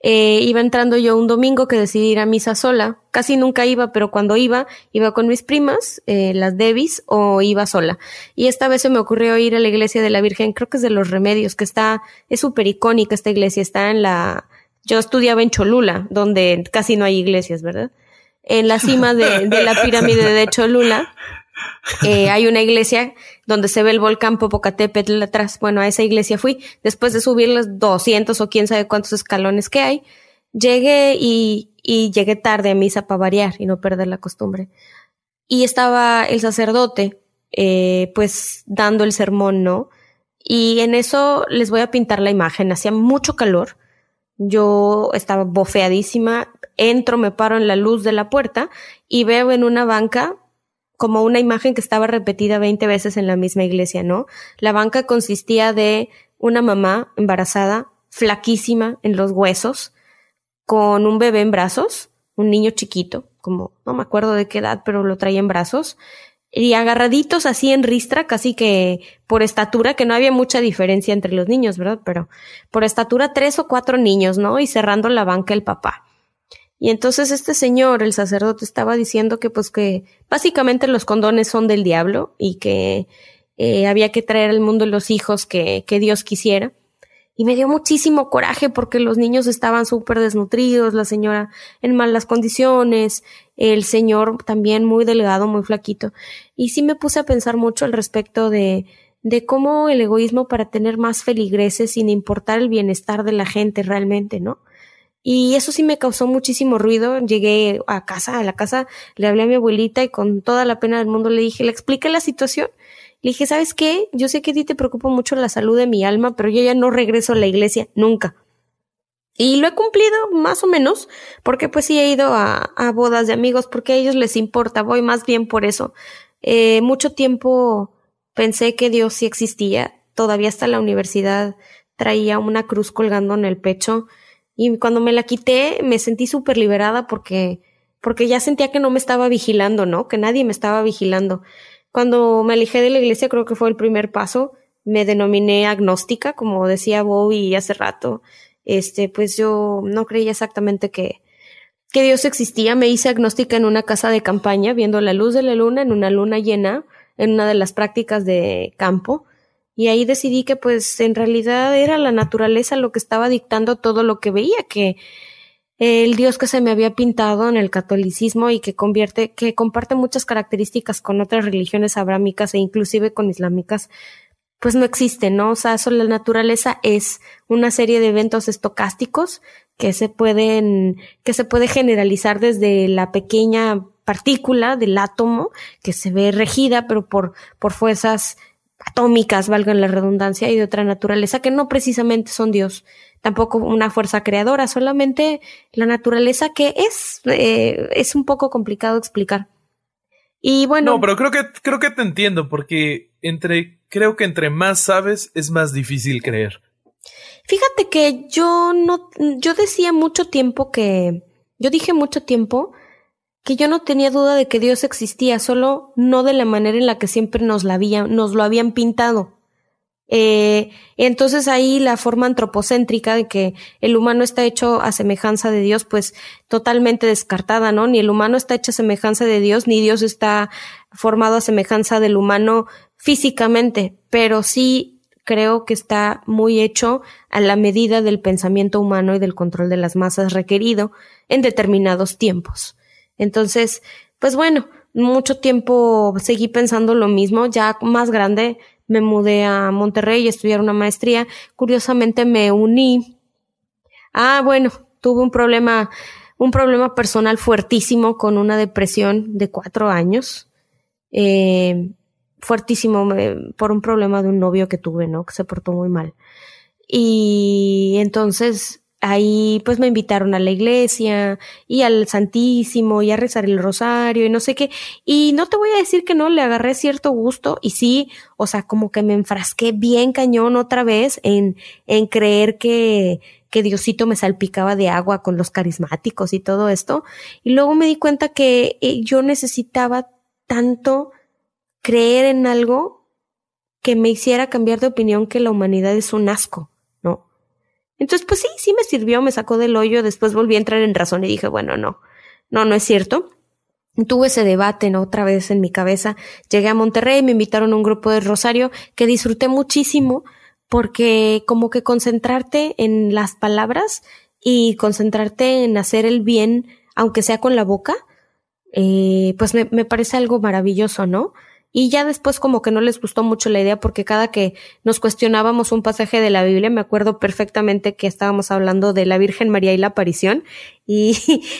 eh, iba entrando yo un domingo que decidí ir a misa sola. Casi nunca iba, pero cuando iba, iba con mis primas, eh, las Devis, o iba sola. Y esta vez se me ocurrió ir a la iglesia de la Virgen, creo que es de los Remedios, que está, es súper icónica esta iglesia, está en la, yo estudiaba en Cholula, donde casi no hay iglesias, ¿verdad? En la cima de, de la pirámide de Cholula, eh, hay una iglesia donde se ve el volcán Popocatépetl atrás. Bueno, a esa iglesia fui. Después de subir los 200 o quién sabe cuántos escalones que hay, llegué y, llegué tarde a misa para variar y no perder la costumbre. Y estaba el sacerdote, eh, pues dando el sermón, ¿no? Y en eso les voy a pintar la imagen. Hacía mucho calor. Yo estaba bofeadísima entro, me paro en la luz de la puerta y veo en una banca como una imagen que estaba repetida 20 veces en la misma iglesia, ¿no? La banca consistía de una mamá embarazada, flaquísima en los huesos, con un bebé en brazos, un niño chiquito, como no me acuerdo de qué edad, pero lo traía en brazos, y agarraditos así en ristra, casi que por estatura, que no había mucha diferencia entre los niños, ¿verdad? Pero por estatura tres o cuatro niños, ¿no? Y cerrando la banca el papá. Y entonces este señor, el sacerdote, estaba diciendo que pues que básicamente los condones son del diablo y que eh, había que traer al mundo los hijos que, que Dios quisiera. Y me dio muchísimo coraje porque los niños estaban súper desnutridos, la señora en malas condiciones, el señor también muy delgado, muy flaquito. Y sí me puse a pensar mucho al respecto de, de cómo el egoísmo para tener más feligreses sin importar el bienestar de la gente realmente, ¿no? Y eso sí me causó muchísimo ruido. Llegué a casa, a la casa, le hablé a mi abuelita y con toda la pena del mundo le dije, le expliqué la situación le dije, ¿sabes qué? Yo sé que a ti te preocupa mucho la salud de mi alma, pero yo ya no regreso a la iglesia nunca. Y lo he cumplido más o menos, porque pues sí he ido a, bodas de amigos, porque a ellos les importa, voy más bien por eso. Eh, mucho tiempo pensé que Dios sí existía, todavía hasta la universidad traía una cruz colgando en el pecho y cuando me la quité me sentí súper liberada porque, porque ya sentía que no me estaba vigilando, ¿no? Que nadie me estaba vigilando. Cuando me alejé de la iglesia, creo que fue el primer paso. Me denominé agnóstica, como decía Bobby hace rato. Este, pues yo no creía exactamente que, que Dios existía. Me hice agnóstica en una casa de campaña, viendo la luz de la luna en una luna llena, en una de las prácticas de campo. Y ahí decidí que pues en realidad era la naturaleza lo que estaba dictando todo lo que veía, que el Dios que se me había pintado en el catolicismo y que convierte, que comparte muchas características con otras religiones abrámicas e inclusive con islámicas, pues no existe, ¿no? O sea, eso la naturaleza es una serie de eventos estocásticos que se pueden, que se puede generalizar desde la pequeña partícula del átomo que se ve regida, pero por, por fuerzas atómicas, valgan la redundancia, y de otra naturaleza que no precisamente son Dios tampoco una fuerza creadora, solamente la naturaleza que es, eh, es un poco complicado explicar. Y bueno. No, pero creo que, creo que te entiendo, porque entre, creo que entre más sabes, es más difícil creer. Fíjate que yo no, yo decía mucho tiempo que, yo dije mucho tiempo que yo no tenía duda de que Dios existía, solo no de la manera en la que siempre nos, la nos lo habían pintado. Eh, entonces ahí la forma antropocéntrica de que el humano está hecho a semejanza de Dios, pues totalmente descartada, ¿no? Ni el humano está hecho a semejanza de Dios, ni Dios está formado a semejanza del humano físicamente, pero sí creo que está muy hecho a la medida del pensamiento humano y del control de las masas requerido en determinados tiempos. Entonces, pues bueno, mucho tiempo seguí pensando lo mismo, ya más grande me mudé a Monterrey a estudiar una maestría. Curiosamente me uní. Ah, bueno, tuve un problema, un problema personal fuertísimo con una depresión de cuatro años. Eh, fuertísimo por un problema de un novio que tuve, ¿no? Que se portó muy mal. Y entonces ahí pues me invitaron a la iglesia y al Santísimo y a rezar el rosario y no sé qué. Y no te voy a decir que no, le agarré cierto gusto y sí, o sea, como que me enfrasqué bien cañón otra vez en, en creer que, que Diosito me salpicaba de agua con los carismáticos y todo esto. Y luego me di cuenta que eh, yo necesitaba tanto creer en algo que me hiciera cambiar de opinión que la humanidad es un asco. Entonces, pues sí, sí me sirvió, me sacó del hoyo, después volví a entrar en razón y dije, bueno, no, no, no es cierto. Tuve ese debate ¿no? otra vez en mi cabeza. Llegué a Monterrey, me invitaron a un grupo de Rosario que disfruté muchísimo porque como que concentrarte en las palabras y concentrarte en hacer el bien, aunque sea con la boca, eh, pues me, me parece algo maravilloso, ¿no? Y ya después como que no les gustó mucho la idea porque cada que nos cuestionábamos un pasaje de la Biblia, me acuerdo perfectamente que estábamos hablando de la Virgen María y la aparición y,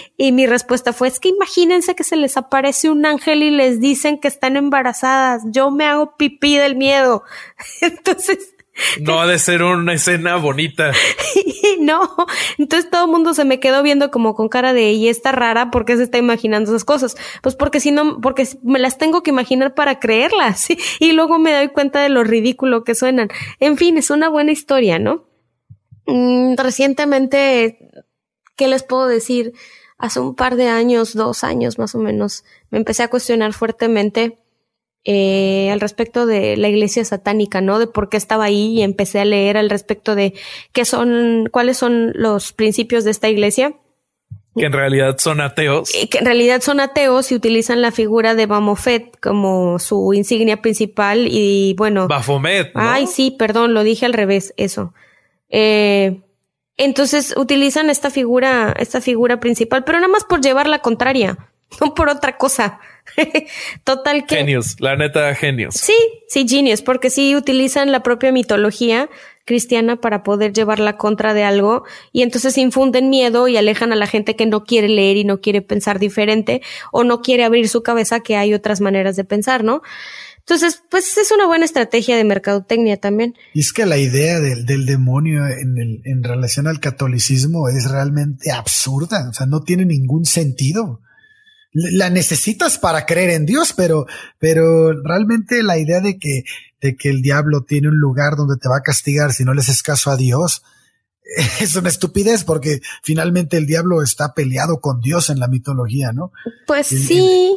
y mi respuesta fue, es que imagínense que se les aparece un ángel y les dicen que están embarazadas, yo me hago pipí del miedo. Entonces, No ha de ser una escena bonita. no, entonces todo el mundo se me quedó viendo como con cara de y está rara porque se está imaginando esas cosas. Pues porque si no, porque me las tengo que imaginar para creerlas y luego me doy cuenta de lo ridículo que suenan. En fin, es una buena historia, ¿no? Mm, recientemente, ¿qué les puedo decir? Hace un par de años, dos años más o menos, me empecé a cuestionar fuertemente eh, al respecto de la iglesia satánica, ¿no? De por qué estaba ahí y empecé a leer al respecto de qué son, cuáles son los principios de esta iglesia. Que en realidad son ateos. que en realidad son ateos y utilizan la figura de Bamofet como su insignia principal y bueno. Bafomet. Ay, sí, perdón, lo dije al revés, eso. Eh, entonces utilizan esta figura, esta figura principal, pero nada más por llevar la contraria, no por otra cosa. Total que. Genios, la neta, genios. Sí, sí, genios, porque sí utilizan la propia mitología cristiana para poder llevarla contra de algo y entonces infunden miedo y alejan a la gente que no quiere leer y no quiere pensar diferente o no quiere abrir su cabeza que hay otras maneras de pensar, ¿no? Entonces, pues es una buena estrategia de mercadotecnia también. Y es que la idea del, del demonio en, el, en relación al catolicismo es realmente absurda, o sea, no tiene ningún sentido la necesitas para creer en Dios, pero, pero realmente la idea de que, de que el diablo tiene un lugar donde te va a castigar si no le haces caso a Dios, es una estupidez porque finalmente el diablo está peleado con Dios en la mitología, ¿no? Pues sí.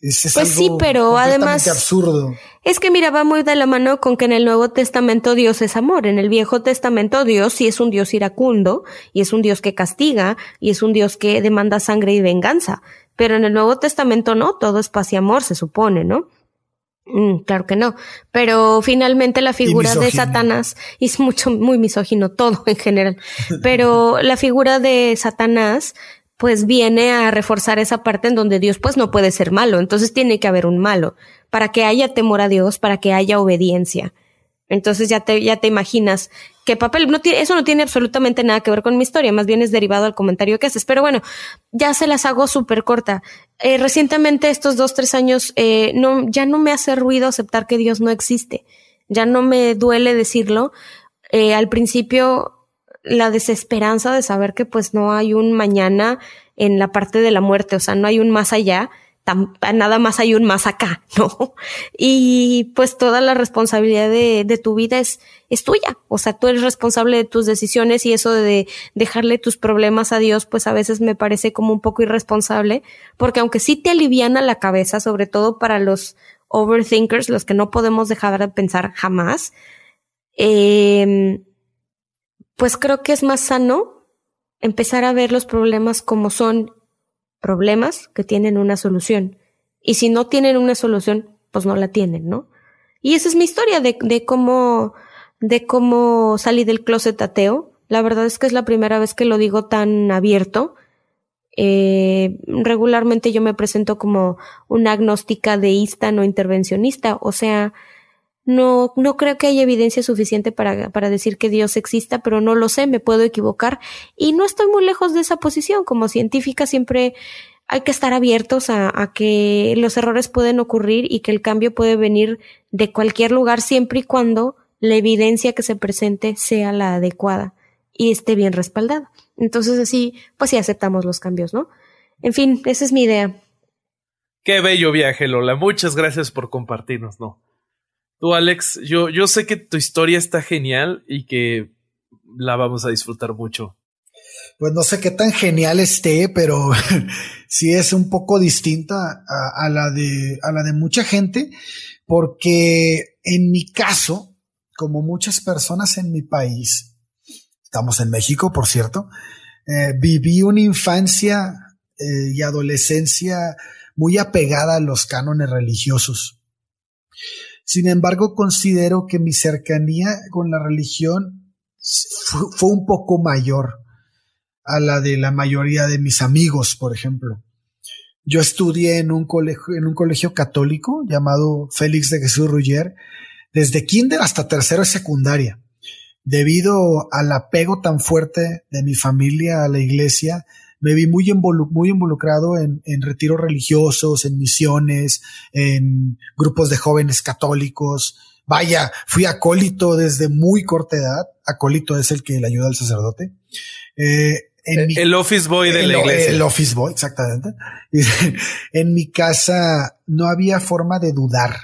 pues sí, pero además absurdo. Es que mira, va muy de la mano con que en el Nuevo Testamento Dios es amor, en el Viejo Testamento Dios sí es un Dios iracundo y es un Dios que castiga y es un Dios que demanda sangre y venganza. Pero en el Nuevo Testamento no, todo es paz y amor, se supone, ¿no? Mm, claro que no. Pero finalmente la figura de Satanás es mucho, muy misógino, todo en general. Pero la figura de Satanás pues viene a reforzar esa parte en donde Dios pues no puede ser malo. Entonces tiene que haber un malo para que haya temor a Dios, para que haya obediencia. Entonces ya te, ya te imaginas qué papel, no tiene, eso no tiene absolutamente nada que ver con mi historia, más bien es derivado al comentario que haces. Pero bueno, ya se las hago súper corta. Eh, recientemente, estos dos, tres años, eh, no, ya no me hace ruido aceptar que Dios no existe. Ya no me duele decirlo. Eh, al principio, la desesperanza de saber que pues no hay un mañana en la parte de la muerte, o sea, no hay un más allá nada más hay un más acá, ¿no? Y pues toda la responsabilidad de, tu vida es, tuya. O sea, tú eres responsable de tus decisiones y eso de dejarle tus problemas a Dios, pues a veces me parece como un poco irresponsable, porque aunque sí te aliviana la cabeza, sobre todo para los overthinkers, los que no podemos dejar de pensar jamás, eh, pues creo que es más sano empezar a ver los problemas como son problemas que tienen una solución. Y si no tienen una solución, pues no la tienen, ¿no? Y esa es mi historia de, de cómo, de cómo salí del closet ateo. La verdad es que es la primera vez que lo digo tan abierto. Eh, regularmente yo me presento como una agnóstica deísta, no intervencionista. O sea, no, no creo que haya evidencia suficiente para, para decir que Dios exista, pero no lo sé, me puedo equivocar y no estoy muy lejos de esa posición. Como científica siempre hay que estar abiertos a, a, que los errores pueden ocurrir y que el cambio puede venir de cualquier lugar siempre y cuando la evidencia que se presente sea la adecuada y esté bien respaldada. Entonces así, pues sí aceptamos los cambios, ¿no? En fin, esa es mi idea. Qué bello viaje, Lola. Muchas gracias por compartirnos, ¿no? Tú, Alex, yo, yo sé que tu historia está genial y que la vamos a disfrutar mucho. Pues no sé qué tan genial esté, pero sí es un poco distinta a, la de, a la de mucha gente, porque en mi caso, como muchas personas en mi país, estamos en México, por cierto, eh, viví una infancia eh, y adolescencia muy apegada a los cánones religiosos. Sin embargo, considero que mi cercanía con la religión fue, un poco mayor a la de la mayoría de mis amigos, por ejemplo. Yo estudié en un colegio, católico llamado Félix de Jesús Ruggier, desde kinder hasta tercero de secundaria. Debido al apego tan fuerte de mi familia a la iglesia, me vi muy, muy involucrado en, en, retiros religiosos, en misiones, en grupos de jóvenes católicos. Vaya, fui acólito desde muy corta edad. Acólito es el que le ayuda al sacerdote. Eh, el, office boy de la iglesia. El office boy, exactamente. en mi casa no había forma de dudar.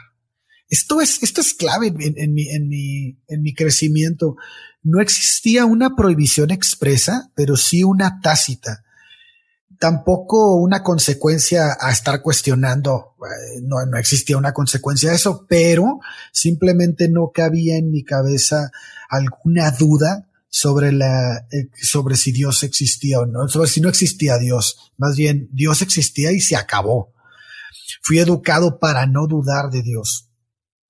Esto es, esto es clave en, mi, en, mi, en mi crecimiento. No existía una prohibición expresa, pero sí una tácita tampoco una consecuencia a estar cuestionando, eh, no, no existía una consecuencia a eso, pero simplemente no cabía en mi cabeza alguna duda sobre la, eh, sobre si Dios existía o no, sobre si no existía Dios. Más bien, Dios existía y se acabó. Fui educado para no dudar de Dios.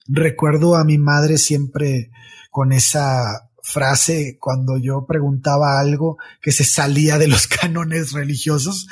Recuerdo a mi madre siempre con esa frase cuando yo preguntaba algo que se salía de los cánones religiosos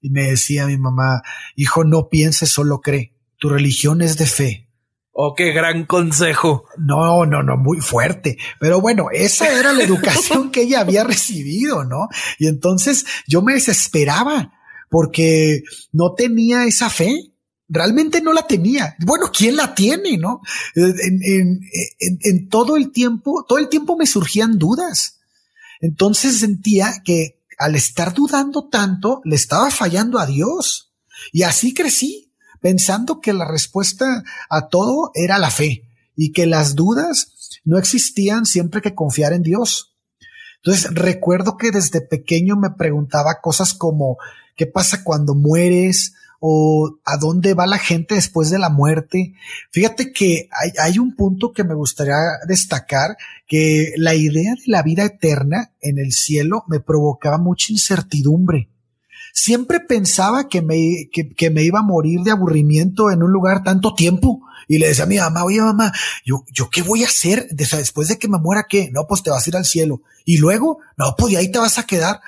y me decía mi mamá, hijo, no pienses, solo cree. Tu religión es de fe. Oh, qué gran consejo. No, no, no, muy fuerte. Pero bueno, esa era la educación que ella había recibido, ¿no? Y entonces yo me desesperaba porque no tenía esa fe realmente no la tenía. Bueno, ¿quién la tiene, no? En, todo el tiempo, todo el tiempo me surgían dudas. Entonces sentía que al estar dudando tanto, le estaba fallando a Dios. Y así crecí, pensando que la respuesta a todo era la fe y que las dudas no existían siempre que confiar en Dios. Entonces recuerdo que desde pequeño me preguntaba cosas como, ¿qué pasa cuando mueres? O a dónde va la gente después de la muerte. Fíjate que hay, un punto que me gustaría destacar, que la idea de la vida eterna en el cielo me provocaba mucha incertidumbre. Siempre pensaba que me, que, me iba a morir de aburrimiento en un lugar tanto tiempo. Y le decía a mi mamá, oye mamá, yo, yo qué voy a hacer después de que me muera qué? No, pues te vas a ir al cielo. Y luego, no, pues ahí te vas a quedar.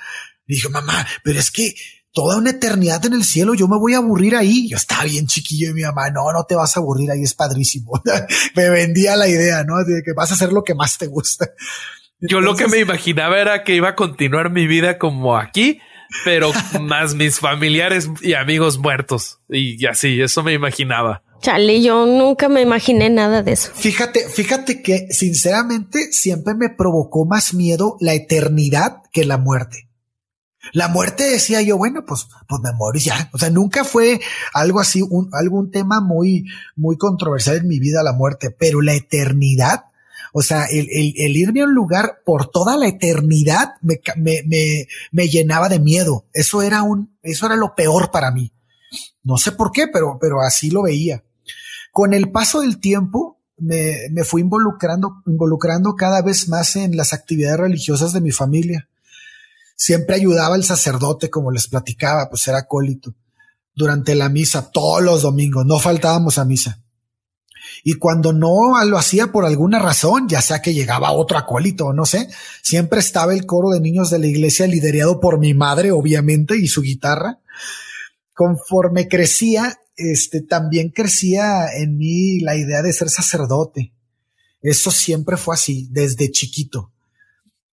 Le dije, mamá, pero es que toda una eternidad en el cielo, yo me voy a aburrir ahí. Yo estaba bien chiquillo y mi mamá, no, no te vas a aburrir ahí, es padrísimo. me vendía la idea, ¿no? De que vas a hacer lo que más te gusta. yo lo que me imaginaba era que iba a continuar mi vida como aquí, pero más mis familiares y amigos muertos. Y así, eso me imaginaba. Chale, yo nunca me imaginé nada de eso. Fíjate, fíjate que sinceramente siempre me provocó más miedo la eternidad que la muerte. La muerte decía yo, bueno, pues, pues me muero ya. O sea, nunca fue algo así, un, algún tema muy, muy controversial en mi vida, la muerte, pero la eternidad, o sea, el, el, irme a un lugar por toda la eternidad me, me, me, me, llenaba de miedo. Eso era un, eso era lo peor para mí. No sé por qué, pero, pero así lo veía. Con el paso del tiempo, me, me fui involucrando, involucrando cada vez más en las actividades religiosas de mi familia siempre ayudaba el sacerdote, como les platicaba, pues era acólito. Durante la misa, todos los domingos, no faltábamos a misa. Y cuando no lo hacía por alguna razón, ya sea que llegaba otro acólito o no sé, siempre estaba el coro de niños de la iglesia liderado por mi madre, obviamente, y su guitarra. Conforme crecía, este, también crecía en mí la idea de ser sacerdote. Eso siempre fue así, desde chiquito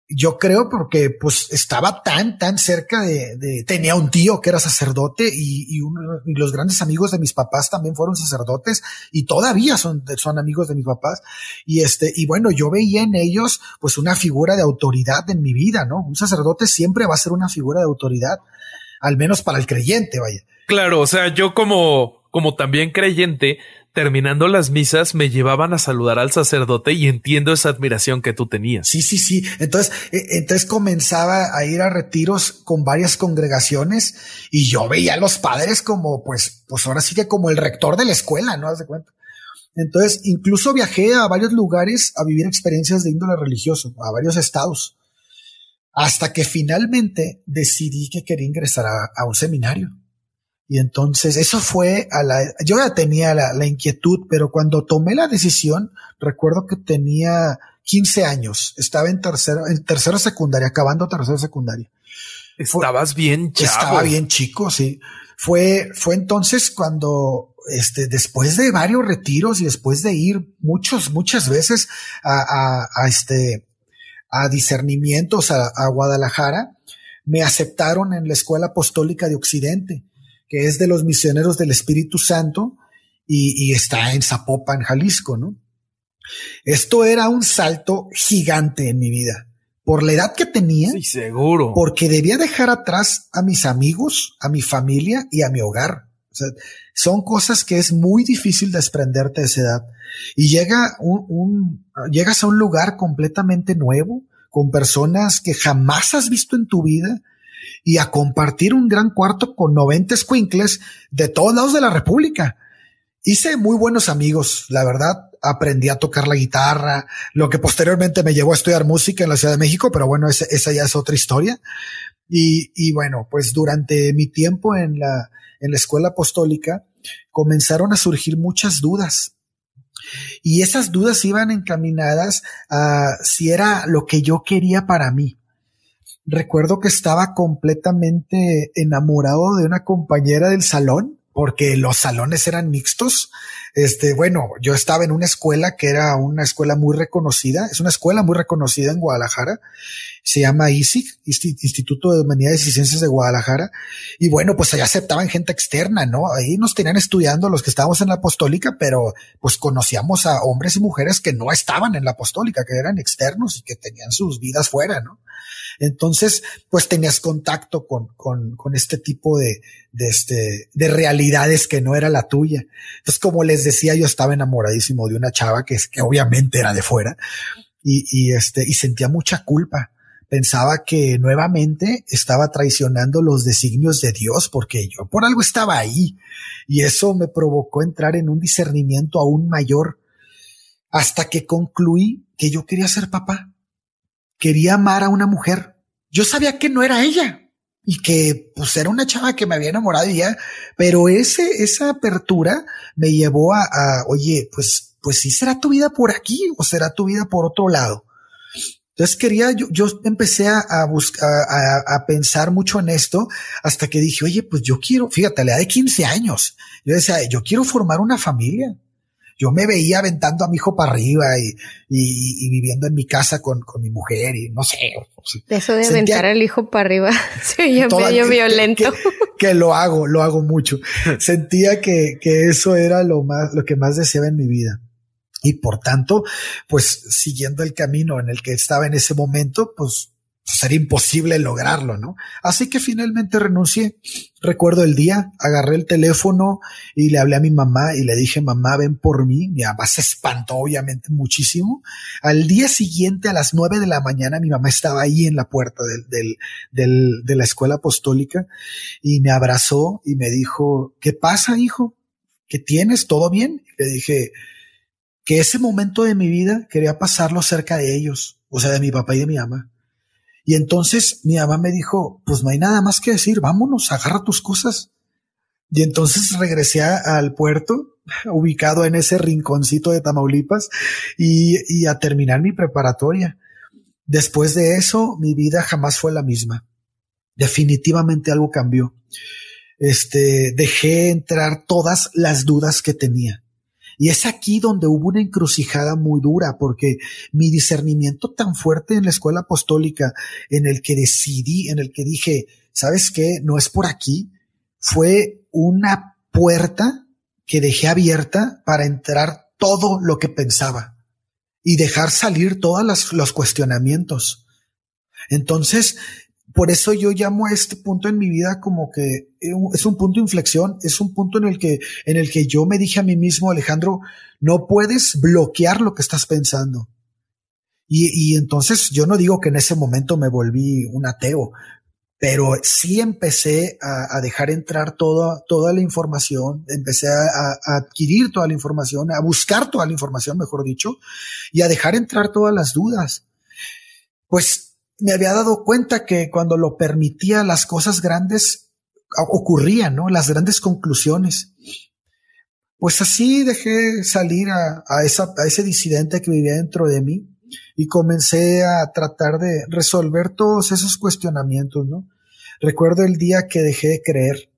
yo creo porque pues estaba tan, tan cerca de, tenía un tío que era sacerdote y, y, y, los grandes amigos de mis papás también fueron sacerdotes y todavía son, son amigos de mis papás. Y este, y bueno, yo veía en ellos pues una figura de autoridad en mi vida, ¿no? Un sacerdote siempre va a ser una figura de autoridad, al menos para el creyente, vaya. Claro, o sea, yo como, como también creyente, terminando las misas me llevaban a saludar al sacerdote y entiendo esa admiración que tú tenías. Sí, sí, sí. Entonces, eh, entonces comenzaba a ir a retiros con varias congregaciones y yo veía a los padres como, pues, pues ahora sí que como el rector de la escuela, ¿no? Haz de cuenta. Entonces, incluso viajé a varios lugares a vivir experiencias de índole religioso, a varios estados, hasta que finalmente decidí que quería ingresar a un seminario. Y entonces eso fue a la, yo ya tenía la, inquietud, pero cuando tomé la decisión, recuerdo que tenía 15 años, estaba en tercero, en tercera secundaria, acabando tercera secundaria. Estabas bien chavo. Estaba bien chico, sí. Fue, fue entonces cuando, este, después de varios retiros y después de ir muchos, muchas veces a, a, a este, a discernimientos a, a Guadalajara, me aceptaron en la Escuela Apostólica de Occidente que es de los misioneros del Espíritu Santo y, está en Zapopan, Jalisco, ¿no? Esto era un salto gigante en mi vida. Por la edad que tenía. Sí, seguro. Porque debía dejar atrás a mis amigos, a mi familia y a mi hogar. O sea, son cosas que es muy difícil desprenderte de esa edad. Y llega un, llegas a un lugar completamente nuevo, con personas que jamás has visto en tu vida, y a compartir un gran cuarto con 90 squinkles de todos lados de la República. Hice muy buenos amigos, la verdad. Aprendí a tocar la guitarra, lo que posteriormente me llevó a estudiar música en la Ciudad de México, pero bueno, esa, ya es otra historia. Y, y, bueno, pues durante mi tiempo en la, en la escuela apostólica comenzaron a surgir muchas dudas. Y esas dudas iban encaminadas a si era lo que yo quería para mí. Recuerdo que estaba completamente enamorado de una compañera del salón porque los salones eran mixtos. Este, bueno, yo estaba en una escuela que era una escuela muy reconocida, es una escuela muy reconocida en Guadalajara, se llama ISIC, Instituto de Humanidades y Ciencias de Guadalajara, y bueno, pues allá aceptaban gente externa, ¿no? Ahí nos tenían estudiando los que estábamos en la apostólica, pero pues conocíamos a hombres y mujeres que no estaban en la apostólica, que eran externos y que tenían sus vidas fuera, ¿no? Entonces, pues tenías contacto con, con, con este tipo de, de, este, de realidades que no era la tuya. Entonces, como les decía, yo estaba enamoradísimo de una chava que, que obviamente era de fuera y, y este, y sentía mucha culpa pensaba que nuevamente estaba traicionando los designios de Dios porque yo por algo estaba ahí y eso me provocó entrar en un discernimiento aún mayor hasta que concluí que yo quería ser papá quería amar a una mujer. Yo sabía que no era ella y que pues era una chava que me había enamorado ya, pero ese, esa apertura me llevó a, oye, pues, pues sí será tu vida por aquí o será tu vida por otro lado. Entonces quería, yo, yo empecé a, buscar, a, a, pensar mucho en esto hasta que dije, oye, pues yo quiero, fíjate, la edad de 15 años, yo decía, yo quiero formar una familia yo me veía aventando a mi hijo para arriba y, y, viviendo en mi casa con, con, mi mujer y no sé. Eso de aventar al hijo para arriba se medio violento. Que, lo hago, lo hago mucho. Sentía que, que eso era lo más, lo que más deseaba en mi vida. Y por tanto, pues siguiendo el camino en el que estaba en ese momento, pues sería imposible lograrlo, ¿no? Así que finalmente renuncié. Recuerdo el día, agarré el teléfono y le hablé a mi mamá y le dije, mamá, ven por mí. Mi mamá se espantó obviamente muchísimo. Al día siguiente, a las nueve de la mañana, mi mamá estaba ahí en la puerta del, del, del, de la escuela apostólica y me abrazó y me dijo, ¿qué pasa, hijo? ¿Qué tienes? ¿Todo bien? Le dije que ese momento de mi vida quería pasarlo cerca de ellos, o sea, de mi papá y de mi mamá y entonces mi mamá me dijo, pues no hay nada más que decir, vámonos, agarra tus cosas. Y entonces regresé al puerto, ubicado en ese rinconcito de Tamaulipas, y, y a terminar mi preparatoria. Después de eso, mi vida jamás fue la misma. Definitivamente algo cambió. Este, dejé entrar todas las dudas que tenía. Y es aquí donde hubo una encrucijada muy dura, porque mi discernimiento tan fuerte en la escuela apostólica, en el que decidí, en el que dije, ¿sabes qué? No es por aquí, fue una puerta que dejé abierta para entrar todo lo que pensaba y dejar salir todos los cuestionamientos. Entonces, por eso yo llamo a este punto en mi vida como que eh, es un punto de inflexión, es un punto en el que, en el que yo me dije a mí mismo, Alejandro, no puedes bloquear lo que estás pensando. Y, y entonces yo no digo que en ese momento me volví un ateo, pero sí empecé a, dejar entrar toda, toda la información, empecé a, adquirir toda la información, a buscar toda la información, mejor dicho, y a dejar entrar todas las dudas. Pues me había dado cuenta que cuando lo permitía las cosas grandes ocurrían, ¿no? Las grandes conclusiones. Pues así dejé salir a, a, esa, a ese disidente que vivía dentro de mí y comencé a tratar de resolver todos esos cuestionamientos, ¿no? Recuerdo el día que dejé de creer.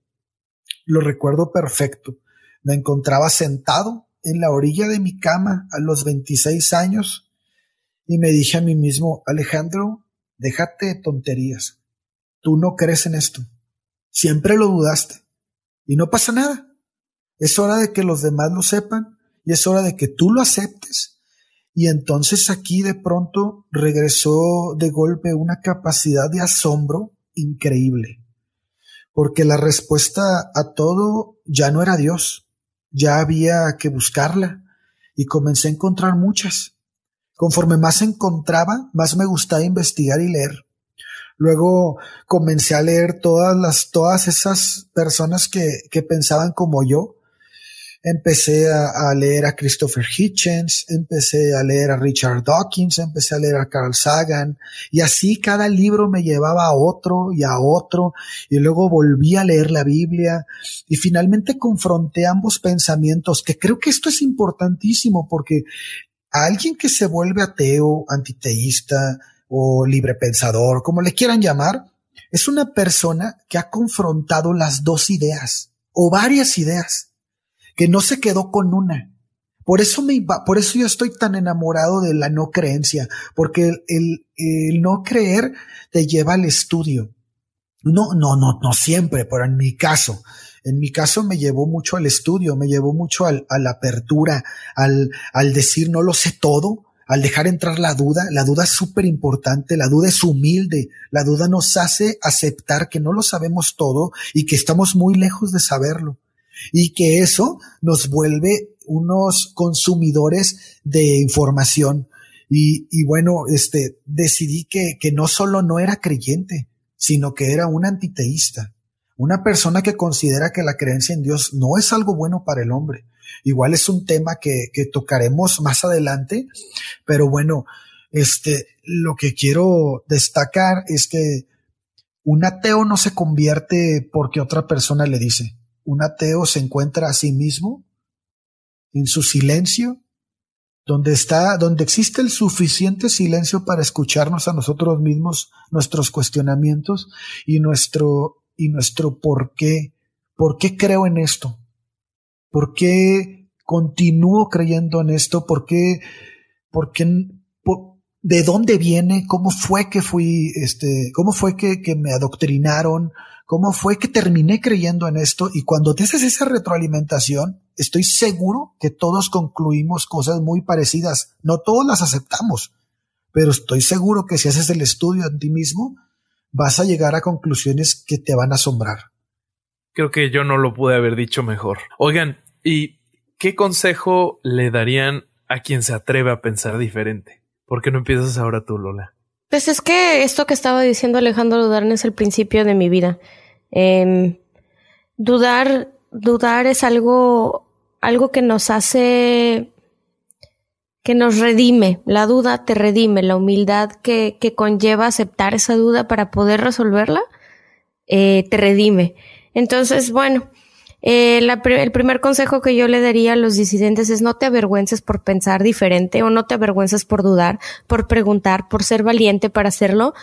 Lo recuerdo perfecto. Me encontraba sentado en la orilla de mi cama a los 26 años y me dije a mí mismo, Alejandro, déjate de tonterías. Tú no crees en esto. Siempre lo dudaste. Y no pasa nada. Es hora de que los demás lo sepan y es hora de que tú lo aceptes Y entonces aquí de pronto regresó de golpe una capacidad de asombro increíble, porque la respuesta a todo ya no era Dios, ya había que buscarla y comencé a encontrar muchas. Conforme más encontraba, más me gustaba investigar y leer. Luego comencé a leer todas las, todas esas personas que, que pensaban como yo. Empecé a, leer a Christopher Hitchens, empecé a leer a Richard Dawkins, empecé a leer a Carl Sagan, y así cada libro me llevaba a otro y a otro, y luego volví a leer la Biblia, y finalmente confronté ambos pensamientos, que creo que esto es importantísimo porque a alguien que se vuelve ateo, antiteísta, o libre pensador, como le quieran llamar, es una persona que ha confrontado las dos ideas o varias ideas, que no se quedó con una. Por eso me, por eso yo estoy tan enamorado de la no creencia, porque el, el, no creer te lleva al estudio. No, no, no, no siempre, pero en mi caso, en mi caso me llevó mucho al estudio, me llevó mucho al, a la apertura, al, al decir no lo sé todo, al dejar entrar la duda, la duda es súper importante, la duda es humilde, la duda nos hace aceptar que no lo sabemos todo y que estamos muy lejos de saberlo. Y que eso nos vuelve unos consumidores de información. Y, y bueno, este, decidí que, que no solo no era creyente, sino que era un antiteísta, una persona que considera que la creencia en Dios no es algo bueno para el hombre, Igual es un tema que, que tocaremos más adelante, pero bueno, este, lo que quiero destacar es que un ateo no se convierte porque otra persona le dice. Un ateo se encuentra a sí mismo en su silencio, donde está, donde existe el suficiente silencio para escucharnos a nosotros mismos, nuestros cuestionamientos y nuestro, y nuestro por qué, por qué creo en esto, ¿Por qué continúo creyendo en esto? ¿Por qué, por qué, de dónde viene? ¿Cómo fue que fui, este, cómo fue que, que me adoctrinaron? ¿Cómo fue que terminé creyendo en esto? Y cuando te haces esa retroalimentación, estoy seguro que todos concluimos cosas muy parecidas. No todos las aceptamos, pero estoy seguro que si haces el estudio en ti mismo, vas a llegar a conclusiones que te van a asombrar. Creo que yo no lo pude haber dicho mejor. Oigan, ¿y qué consejo le darían a quien se atreve a pensar diferente? ¿Por qué no empiezas ahora tú, Lola? Pues es que esto que estaba diciendo Alejandro Dudar es el principio de mi vida. Em, dudar, dudar es algo, algo que nos hace, que nos redime. La duda te redime, la humildad que, que conlleva aceptar esa duda para poder resolverla, eh, te redime. Entonces, bueno, eh, el primer consejo que yo le daría a los disidentes es no te avergüences por pensar diferente o no te avergüences por dudar, por preguntar, por ser valiente para hacerlo.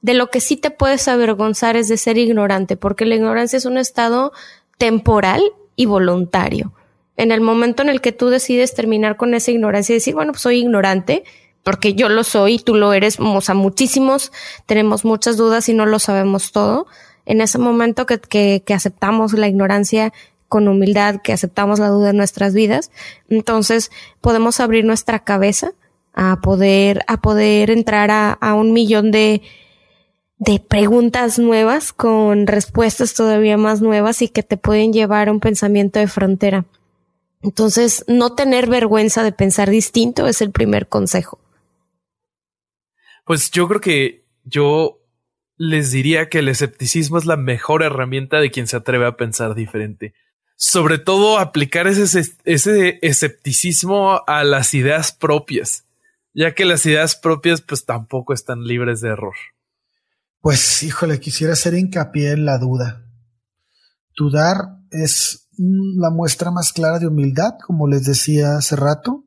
De lo que sí te puedes avergonzar es de ser ignorante, porque la ignorancia es un estado temporal y voluntario. En el momento en el que tú decides terminar con esa ignorancia y decir, bueno, pues soy ignorante, porque yo lo soy, tú lo eres, o sea, muchísimos, tenemos muchas dudas y no lo sabemos todo en ese momento que, que, que aceptamos la ignorancia con humildad, que aceptamos la duda en nuestras vidas, entonces podemos abrir nuestra cabeza a poder, a poder entrar a, a un millón de, de preguntas nuevas con respuestas todavía más nuevas y que te pueden llevar a un pensamiento de frontera. Entonces, no tener vergüenza de pensar distinto es el primer consejo. Pues yo creo que yo les diría que el escepticismo es la mejor herramienta de quien se atreve a pensar diferente. Sobre todo aplicar ese, ese escepticismo a las ideas propias, ya que las ideas propias pues tampoco están libres de error. Pues híjole, quisiera hacer hincapié en la duda. Dudar es la muestra más clara de humildad, como les decía hace rato.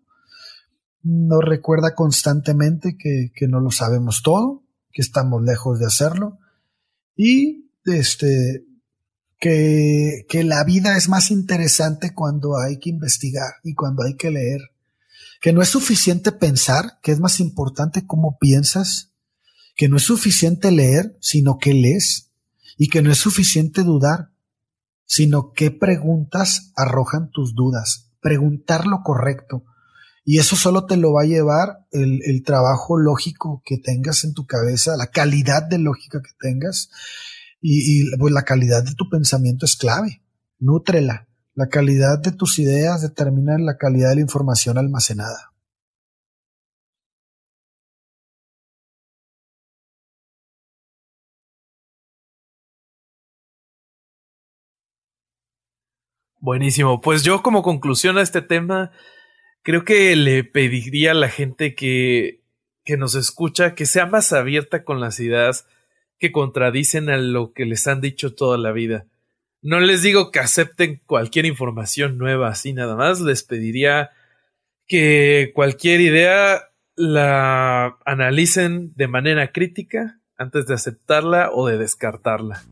Nos recuerda constantemente que, que no lo sabemos todo, que estamos lejos de hacerlo. Y este que, que la vida es más interesante cuando hay que investigar y cuando hay que leer, que no es suficiente pensar, que es más importante cómo piensas, que no es suficiente leer, sino que lees, y que no es suficiente dudar, sino qué preguntas arrojan tus dudas, preguntar lo correcto, Y eso solo te lo va a llevar el, trabajo lógico que tengas en tu cabeza, la calidad de lógica que tengas y, y pues la calidad de tu pensamiento es clave. Nútrela. La calidad de tus ideas determina la calidad de la información almacenada. Buenísimo. Pues yo como conclusión a este tema, creo que le pediría a la gente que, que nos escucha que sea más abierta con las ideas que contradicen a lo que les han dicho toda la vida. No les digo que acepten cualquier información nueva así nada más, les pediría que cualquier idea la analicen de manera crítica antes de aceptarla o de descartarla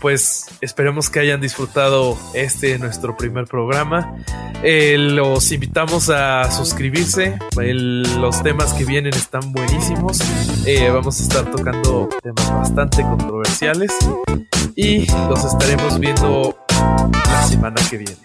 pues esperemos que hayan disfrutado este nuestro primer programa. Eh, los invitamos a suscribirse. los temas que vienen están buenísimos. Eh, vamos a estar tocando temas bastante controversiales y los estaremos viendo la semana que viene.